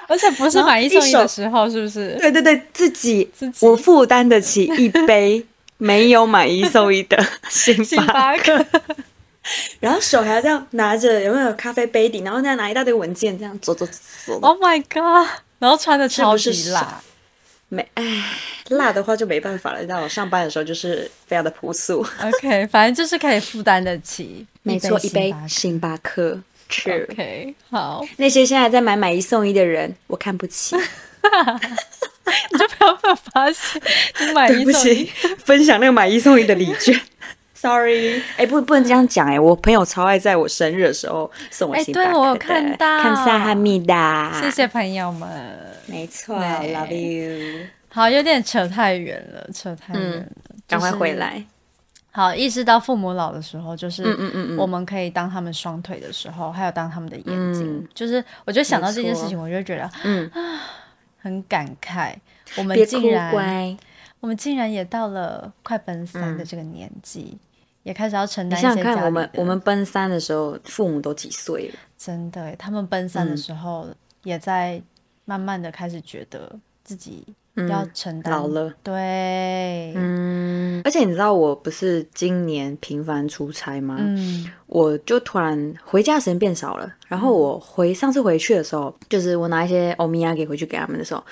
而且不是买一送一的时候，是不是？对对对，自己我负担得起一杯没有买一送一的 星巴克。然后手还要这样拿着，有没有咖啡杯底？然后再拿一大堆文件，这样走走走。Oh my god！然后穿的超级辣，没唉，辣的话就没办法了。但我上班的时候就是非常的朴素。OK，反正就是可以负担得起。没错，一杯星巴克。OK，好。那些现在在买买一送一的人，我看不起。你就不要被我发现，你买一送一，分享那个买一送一的礼券。Sorry，哎，不，不能这样讲哎。我朋友超爱在我生日的时候送我星巴克对我有看到，看萨哈密达。谢谢朋友们，没错，Love you。好，有点扯太远了，扯太远了，赶快回来。好，意识到父母老的时候，就是我们可以当他们双腿的时候，还有当他们的眼睛。就是我觉得想到这件事情，我就觉得嗯啊，很感慨。我们竟然，我们竟然也到了快奔三的这个年纪。也开始要承担。你想想看，我们我们奔三的时候，父母都几岁了？真的，他们奔三的时候，也在慢慢的开始觉得自己要承担老了。对，嗯。而且你知道，我不是今年频繁出差吗？嗯。我就突然回家时间变少了。然后我回上次回去的时候，就是我拿一些欧米亚给回去给他们的时候，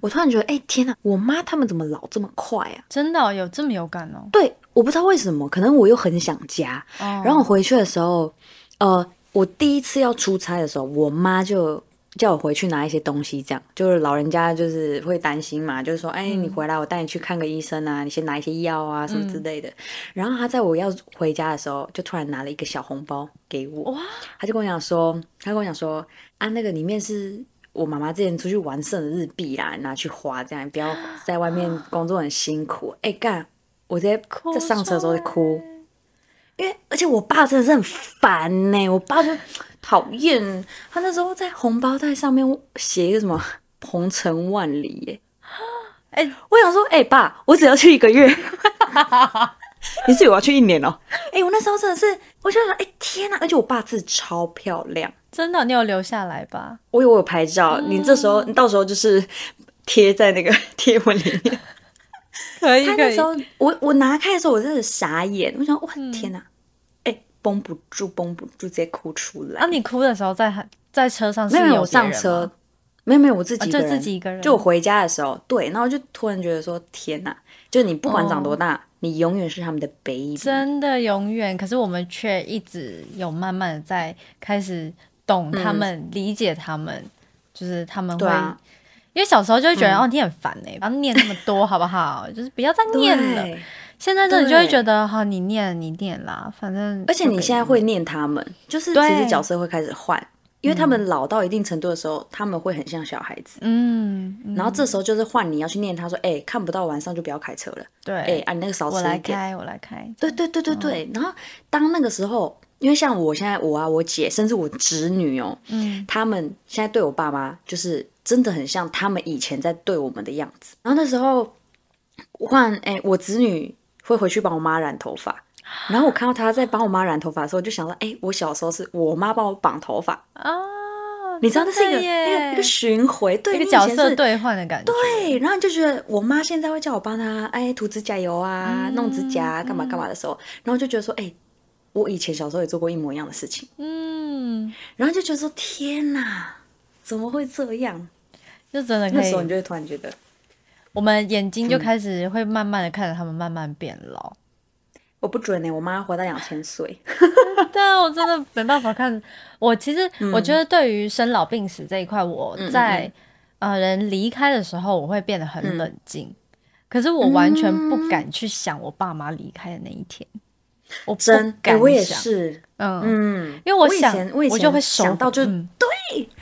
我突然觉得，哎，天哪！我妈他们怎么老这么快啊？真的有这么有感哦？对。我不知道为什么，可能我又很想家。然后我回去的时候，呃，我第一次要出差的时候，我妈就叫我回去拿一些东西，这样就是老人家就是会担心嘛，就是说，哎，你回来我带你去看个医生啊，你先拿一些药啊什么之类的。然后他在我要回家的时候，就突然拿了一个小红包给我，他就跟我讲说，他跟我讲说，啊，那个里面是我妈妈之前出去玩剩的日币啦，拿去花，这样不要在外面工作很辛苦。哎，干。我在在上车的时候就哭，因为而且我爸真的是很烦呢，我爸就讨厌他那时候在红包袋上面写一个什么“ 鹏程万里”耶，哎，我想说，哎爸，我只要去一个月，你是我要去一年哦？哎，我那时候真的是，我就想，哎天哪，而且我爸字超漂亮，真的，你有留下来吧？我有，我有拍照，你这时候你到时候就是贴在那个 贴文里面。可以，他那时候我我拿开的时候，我真的傻眼。我想，哇，天哪，哎，绷不住，绷不住，直接哭出来。啊，你哭的时候在在车上没有？我上车，没有没有，我自己就自己一个人。就我回家的时候，对，然后就突然觉得说，天哪，就你不管长多大，你永远是他们的 baby，真的永远。可是我们却一直有慢慢的在开始懂他们，理解他们，就是他们会。因为小时候就会觉得哦，你很烦哎，不要念那么多好不好？就是不要再念了。现在这你就会觉得哈，你念你念啦，反正。而且你现在会念他们，就是其实角色会开始换，因为他们老到一定程度的时候，他们会很像小孩子。嗯。然后这时候就是换你要去念他说，哎，看不到晚上就不要开车了。对。哎，啊，你那个少吃一点。我来开，我来开。对对对对对。然后当那个时候，因为像我现在我啊，我姐甚至我侄女哦，嗯，他们现在对我爸妈就是。真的很像他们以前在对我们的样子。然后那时候换哎，我侄女会回去帮我妈染头发，然后我看到她在帮我妈染头发的时候，我就想到，哎，我小时候是我妈帮我绑头发啊。你知道这是一个一个一个循环，对，一个角色兑换的感觉。对，然后就觉得我妈现在会叫我帮她哎涂指甲油啊，弄指甲干嘛干嘛的时候，然后就觉得说，哎，我以前小时候也做过一模一样的事情。嗯，然后就觉得说，天哪！怎么会这样？就真的那时候你就会突然觉得，我们眼睛就开始会慢慢的看着他们慢慢变老。我不准呢，我妈活到两千岁。对啊，我真的没办法看。我其实我觉得对于生老病死这一块，我在呃人离开的时候，我会变得很冷静。可是我完全不敢去想我爸妈离开的那一天。我真，敢我也是，嗯嗯，因为我想，我就会想到就对，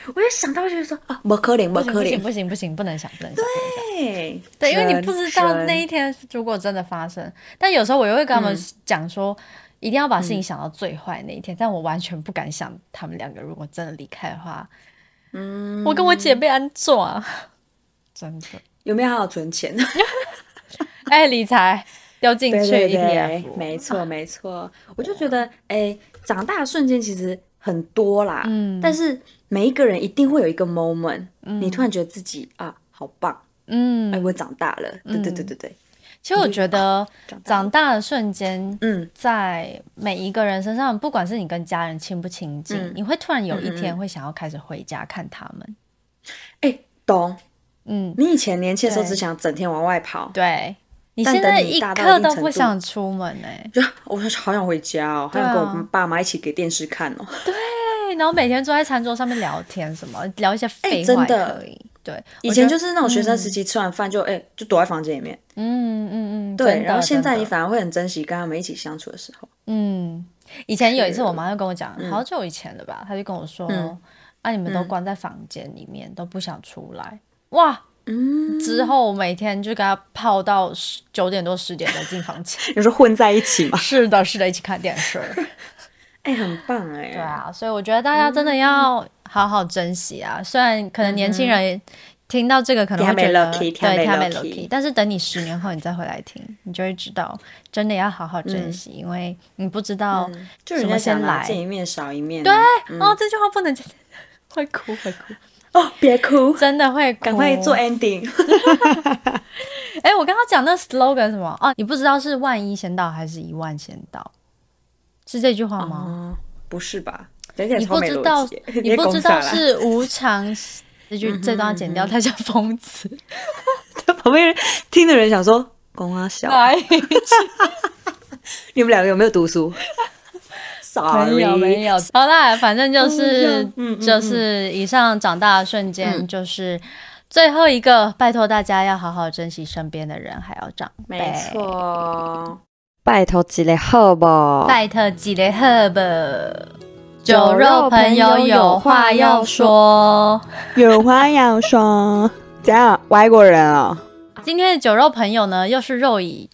我就想到就是说啊，不可能，不可能，不行，不行，不能想，不能想。对，对，因为你不知道那一天如果真的发生，但有时候我又会跟他们讲说，一定要把事情想到最坏那一天，但我完全不敢想他们两个如果真的离开的话，嗯，我跟我姐被安抓，真的。有没有好好存钱？哎，理财掉进去一点，没错，没错，我就觉得，哎，长大的瞬间其实。很多啦，嗯，但是每一个人一定会有一个 moment，你突然觉得自己啊，好棒，嗯，哎，我长大了，对对对对对。其实我觉得长大的瞬间，嗯，在每一个人身上，不管是你跟家人亲不亲近，你会突然有一天会想要开始回家看他们。哎，懂，嗯，你以前年轻的时候只想整天往外跑，对。你现在一刻都不想出门哎，就我好想回家哦，好想跟我爸妈一起给电视看哦。对，然后每天坐在餐桌上面聊天，什么聊一些废话可以。对，以前就是那种学生时期，吃完饭就哎就躲在房间里面。嗯嗯嗯，对。然后现在你反而会很珍惜跟他们一起相处的时候。嗯，以前有一次我妈就跟我讲，好久以前了吧，她就跟我说，啊你们都关在房间里面都不想出来，哇。嗯，之后每天就给他泡到十九点多十点再进房间，你说混在一起吗？是的，是的，一起看电视。哎，很棒哎。对啊，所以我觉得大家真的要好好珍惜啊。虽然可能年轻人听到这个可能会觉得对他没 lucky，但是等你十年后你再回来听，你就会知道真的要好好珍惜，因为你不知道什么先来，见一面少一面。对哦，这句话不能讲会哭 会哭。哦，别哭，真的会赶快做 ending。哎，我刚刚讲那 slogan 什么？哦，你不知道是万一先到还是一万先到？是这句话吗？不是吧？你不 知道，你不知道是无常。这句这段要剪掉，他叫疯子。他旁边听的人想说：“公阿小，你们两个有没有读书？”没有没有，好啦，反正就是就是以上长大的瞬间，就是最后一个，拜托大家要好好珍惜身边的人，还要长辈。没错，拜托几类好不？拜托几类好不？酒肉朋友有话要说，有话要说，怎样？外国人啊？今天的酒肉朋友呢，又是肉乙。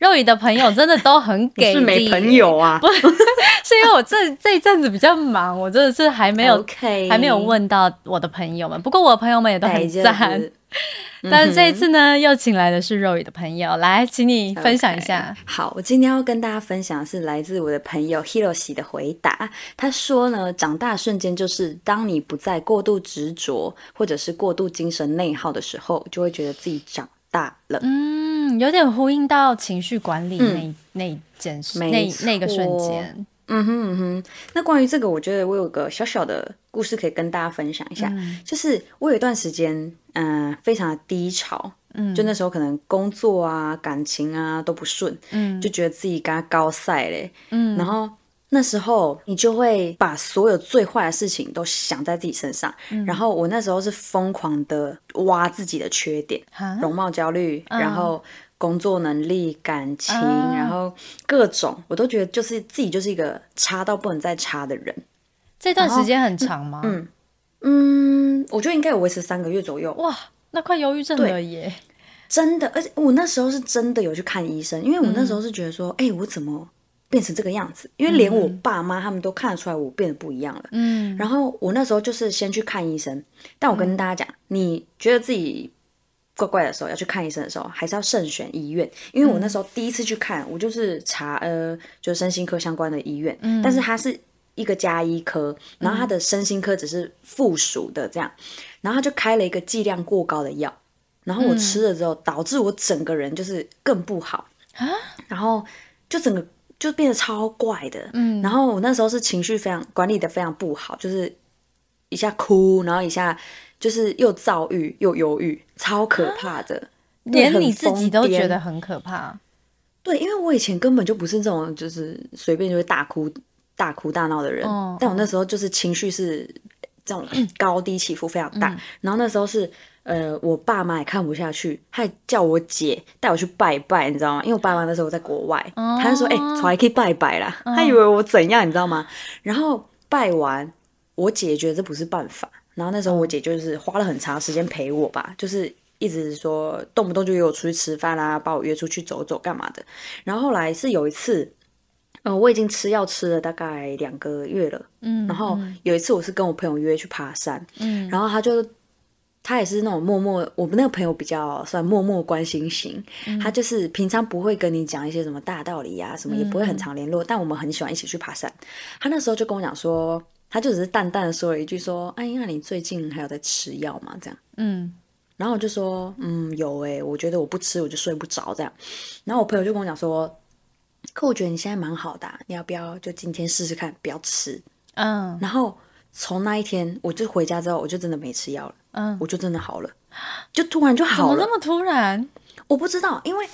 肉乙的朋友真的都很给力，是没朋友啊？不是，是因为我这这一阵子比较忙，我真的是还没有还没有问到我的朋友们。不过我的朋友们也都很赞。但是这一次呢，又请来的是肉乙的朋友，来，请你分享一下。好，我今天要跟大家分享的是来自我的朋友 Hiroshi 的回答。他说呢，长大瞬间就是当你不再过度执着，或者是过度精神内耗的时候，就会觉得自己长。大了，嗯，有点呼应到情绪管理那那件事，那那个瞬间，嗯哼嗯哼。那关于这个，我觉得我有个小小的故事可以跟大家分享一下，就是我有一段时间，嗯，非常的低潮，嗯，就那时候可能工作啊、感情啊都不顺，嗯，就觉得自己刚高赛嘞，嗯，然后。那时候你就会把所有最坏的事情都想在自己身上，然后我那时候是疯狂的挖自己的缺点，容貌焦虑，然后工作能力、感情，然后各种我都觉得就是自己就是一个差到不能再差的人。这段时间很长吗？嗯嗯，我觉得应该有维持三个月左右。哇，那快忧郁症了耶！真的，而且我那时候是真的有去看医生，因为我那时候是觉得说，哎，我怎么？变成这个样子，因为连我爸妈他们都看得出来我变得不一样了。嗯，然后我那时候就是先去看医生，但我跟大家讲，你觉得自己怪怪的时候要去看医生的时候，还是要慎选医院，因为我那时候第一次去看，我就是查呃，就是身心科相关的医院，嗯。但是它是一个加医科，然后它的身心科只是附属的这样，然后他就开了一个剂量过高的药，然后我吃了之后，导致我整个人就是更不好啊，然后就整个。就变得超怪的，嗯，然后我那时候是情绪非常管理的非常不好，就是一下哭，然后一下就是又躁郁又忧郁，超可怕的，连你自己都觉得很可怕。对，因为我以前根本就不是这种，就是随便就会大哭大哭大闹的人，但我那时候就是情绪是这种 高低起伏非常大，然后那时候是。呃，我爸妈也看不下去，还叫我姐带我去拜拜，你知道吗？因为我爸妈那时候在国外，他就说：“哎，出来可以拜拜啦。”他以为我怎样，你知道吗？然后拜完，我姐觉得这不是办法，然后那时候我姐就是花了很长时间陪我吧，就是一直说动不动就约我出去吃饭啦，把我约出去走走干嘛的。然后后来是有一次，嗯，我已经吃药吃了大概两个月了，嗯，然后有一次我是跟我朋友约去爬山，嗯，然后他就。他也是那种默默，我们那个朋友比较算默默关心型，他就是平常不会跟你讲一些什么大道理呀，什么也不会很常联络，但我们很喜欢一起去爬山。他那时候就跟我讲说，他就只是淡淡的说了一句说：“哎，那你最近还有在吃药吗？”这样，嗯，然后我就说：“嗯，有诶，我觉得我不吃我就睡不着这样。”然后我朋友就跟我讲说：“可我觉得你现在蛮好的，你要不要就今天试试看，不要吃？”嗯，然后。从那一天，我就回家之后，我就真的没吃药了。嗯，我就真的好了，就突然就好了。怎么那么突然？我不知道，因为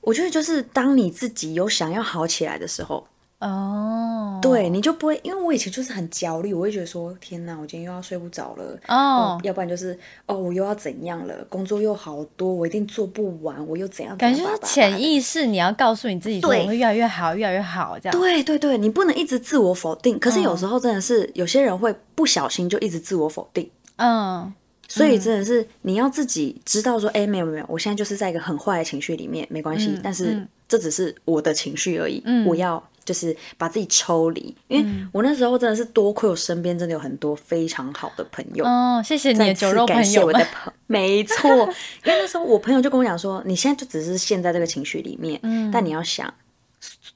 我觉得就是当你自己有想要好起来的时候。哦，对，你就不会，因为我以前就是很焦虑，我会觉得说，天哪，我今天又要睡不着了，哦，要不然就是哦，我又要怎样了，工作又好多，我一定做不完，我又怎样？感觉是潜意识，你要告诉你自己，说我会越来越好，越来越好，这样。对对对，你不能一直自我否定，可是有时候真的是有些人会不小心就一直自我否定，嗯，所以真的是你要自己知道说，哎，没有没有，我现在就是在一个很坏的情绪里面，没关系，但是这只是我的情绪而已，我要。就是把自己抽离，因为我那时候真的是多亏我身边真的有很多非常好的朋友。哦，谢谢你，酒肉朋友。们。没错，因为那时候我朋友就跟我讲说，你现在就只是陷在这个情绪里面，但你要想，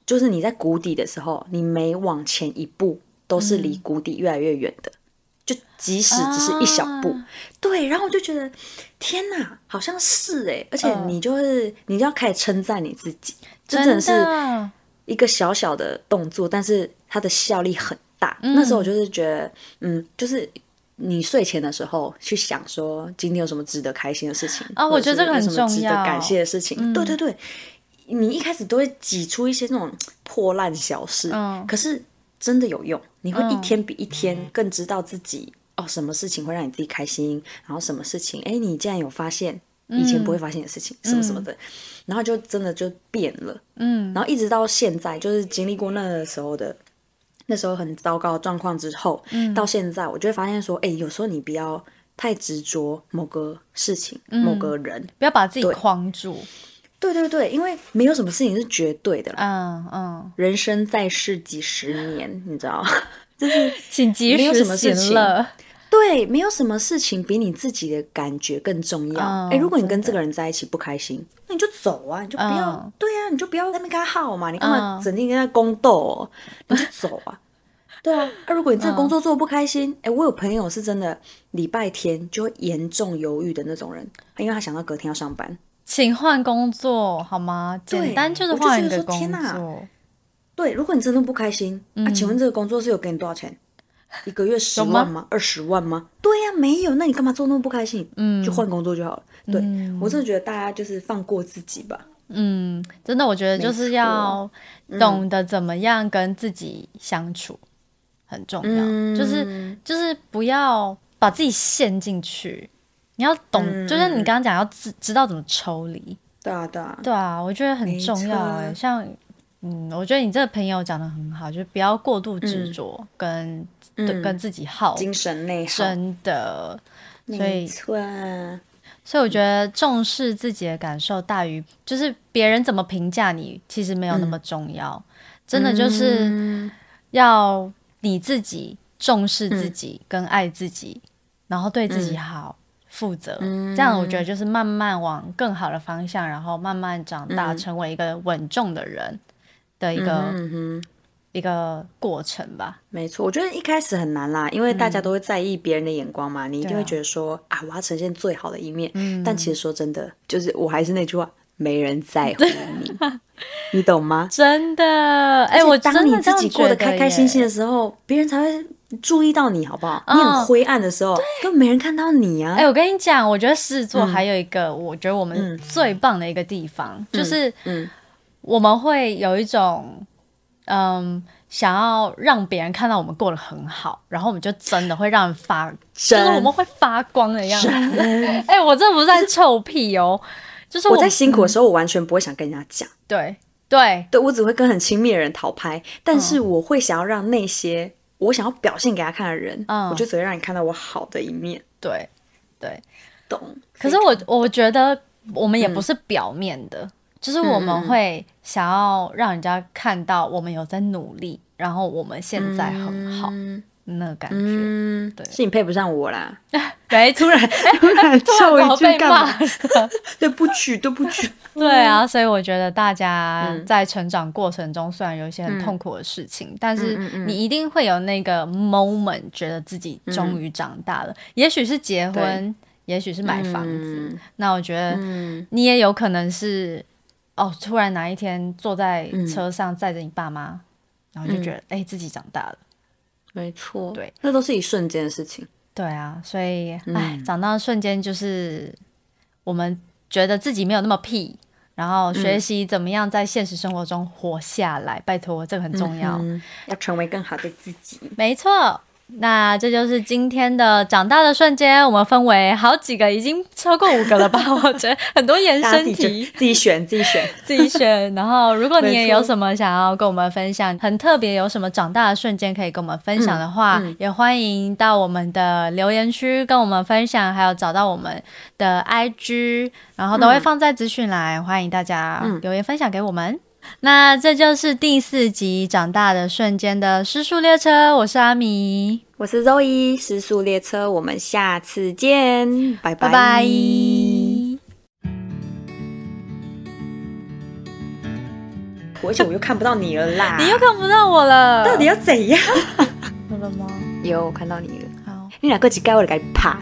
就是你在谷底的时候，你每往前一步都是离谷底越来越远的，就即使只是一小步。对，然后我就觉得，天哪，好像是哎，而且你就是你就要开始称赞你自己，真的是。一个小小的动作，但是它的效力很大。那时候我就是觉得，嗯，就是你睡前的时候去想说，今天有什么值得开心的事情啊？我觉得这个很重要，感谢的事情。对对对，你一开始都会挤出一些那种破烂小事，可是真的有用。你会一天比一天更知道自己哦，什么事情会让你自己开心，然后什么事情，哎，你竟然有发现。以前不会发现的事情，什么什么的，然后就真的就变了，嗯，然后一直到现在，就是经历过那个时候的那时候很糟糕的状况之后，嗯，到现在，我就会发现说，哎，有时候你不要太执着某个事情、某个人，不要把自己框住。对对对，因为没有什么事情是绝对的，嗯嗯，人生在世几十年，你知道，就是请及时行乐。对，没有什么事情比你自己的感觉更重要。哎，如果你跟这个人在一起不开心，那你就走啊，你就不要。对啊，你就不要那边跟他耗嘛，你干嘛整天跟他宫斗？你就走啊。对啊，那如果你这个工作做不开心，哎，我有朋友是真的礼拜天就会严重犹豫的那种人，因为他想到隔天要上班，请换工作好吗？简单就是换一个工作。对，如果你真的不开心，啊，请问这个工作是有给你多少钱？一个月十万吗？二十万吗？对呀，没有，那你干嘛做那么不开心？嗯，就换工作就好了。对我真的觉得大家就是放过自己吧。嗯，真的，我觉得就是要懂得怎么样跟自己相处很重要，就是就是不要把自己陷进去。你要懂，就是你刚刚讲要知知道怎么抽离。对啊，对啊，对啊，我觉得很重要哎，像。嗯，我觉得你这个朋友讲的很好，就是不要过度执着，跟跟自己耗，精神内耗，真的，没错。所以我觉得重视自己的感受大于就是别人怎么评价你，其实没有那么重要。真的就是要你自己重视自己，跟爱自己，然后对自己好，负责。这样我觉得就是慢慢往更好的方向，然后慢慢长大，成为一个稳重的人。的一个嗯一个过程吧，没错，我觉得一开始很难啦，因为大家都会在意别人的眼光嘛，你一定会觉得说啊，我要呈现最好的一面。嗯，但其实说真的，就是我还是那句话，没人在乎你，你懂吗？真的，哎，我当你自己过得开开心心的时候，别人才会注意到你，好不好？你很灰暗的时候，根本没人看到你啊。哎，我跟你讲，我觉得狮子座还有一个，我觉得我们最棒的一个地方，就是嗯。我们会有一种，嗯，想要让别人看到我们过得很好，然后我们就真的会让人发，就是我们会发光的样子。哎，我这不是在臭屁哦，就是我在辛苦的时候，我完全不会想跟人家讲。对对对，我只会跟很亲密的人讨拍，但是我会想要让那些我想要表现给他看的人，嗯我就只会让你看到我好的一面。对，对，懂。可是我我觉得我们也不是表面的，就是我们会想要让人家看到我们有在努力，然后我们现在很好。那感觉，嗯对，是你配不上我啦。对，突然 突然笑一句干嘛？对不起，对不起。对啊，所以我觉得大家在成长过程中，虽然有一些很痛苦的事情，但是你一定会有那个 moment，觉得自己终于长大了。也许是结婚，也许是买房子。那我觉得你也有可能是哦，突然哪一天坐在车上载着你爸妈，然后就觉得哎，自己长大了。没错，对，那都是一瞬间的事情。对啊，所以哎，长大的瞬间就是我们觉得自己没有那么屁，然后学习怎么样在现实生活中活下来。拜托，这个很重要，要成为更好的自己。没错。那这就是今天的长大的瞬间，我们分为好几个，已经超过五个了吧？我觉得很多延伸题，自己选，自己选，自己选。然后，如果你也有什么想要跟我们分享，很特别，有什么长大的瞬间可以跟我们分享的话，也欢迎到我们的留言区跟我们分享，还有找到我们的 IG，然后都会放在资讯栏，欢迎大家留言分享给我们。那这就是第四集《长大的瞬间》的失速列车，我是阿米，我是周一，失速列车，我们下次见，拜拜拜。而且我又看不到你了啦，你又看不到我了，到底要怎样？有了吗？有看到你了。好，你两个几盖我来给你拍。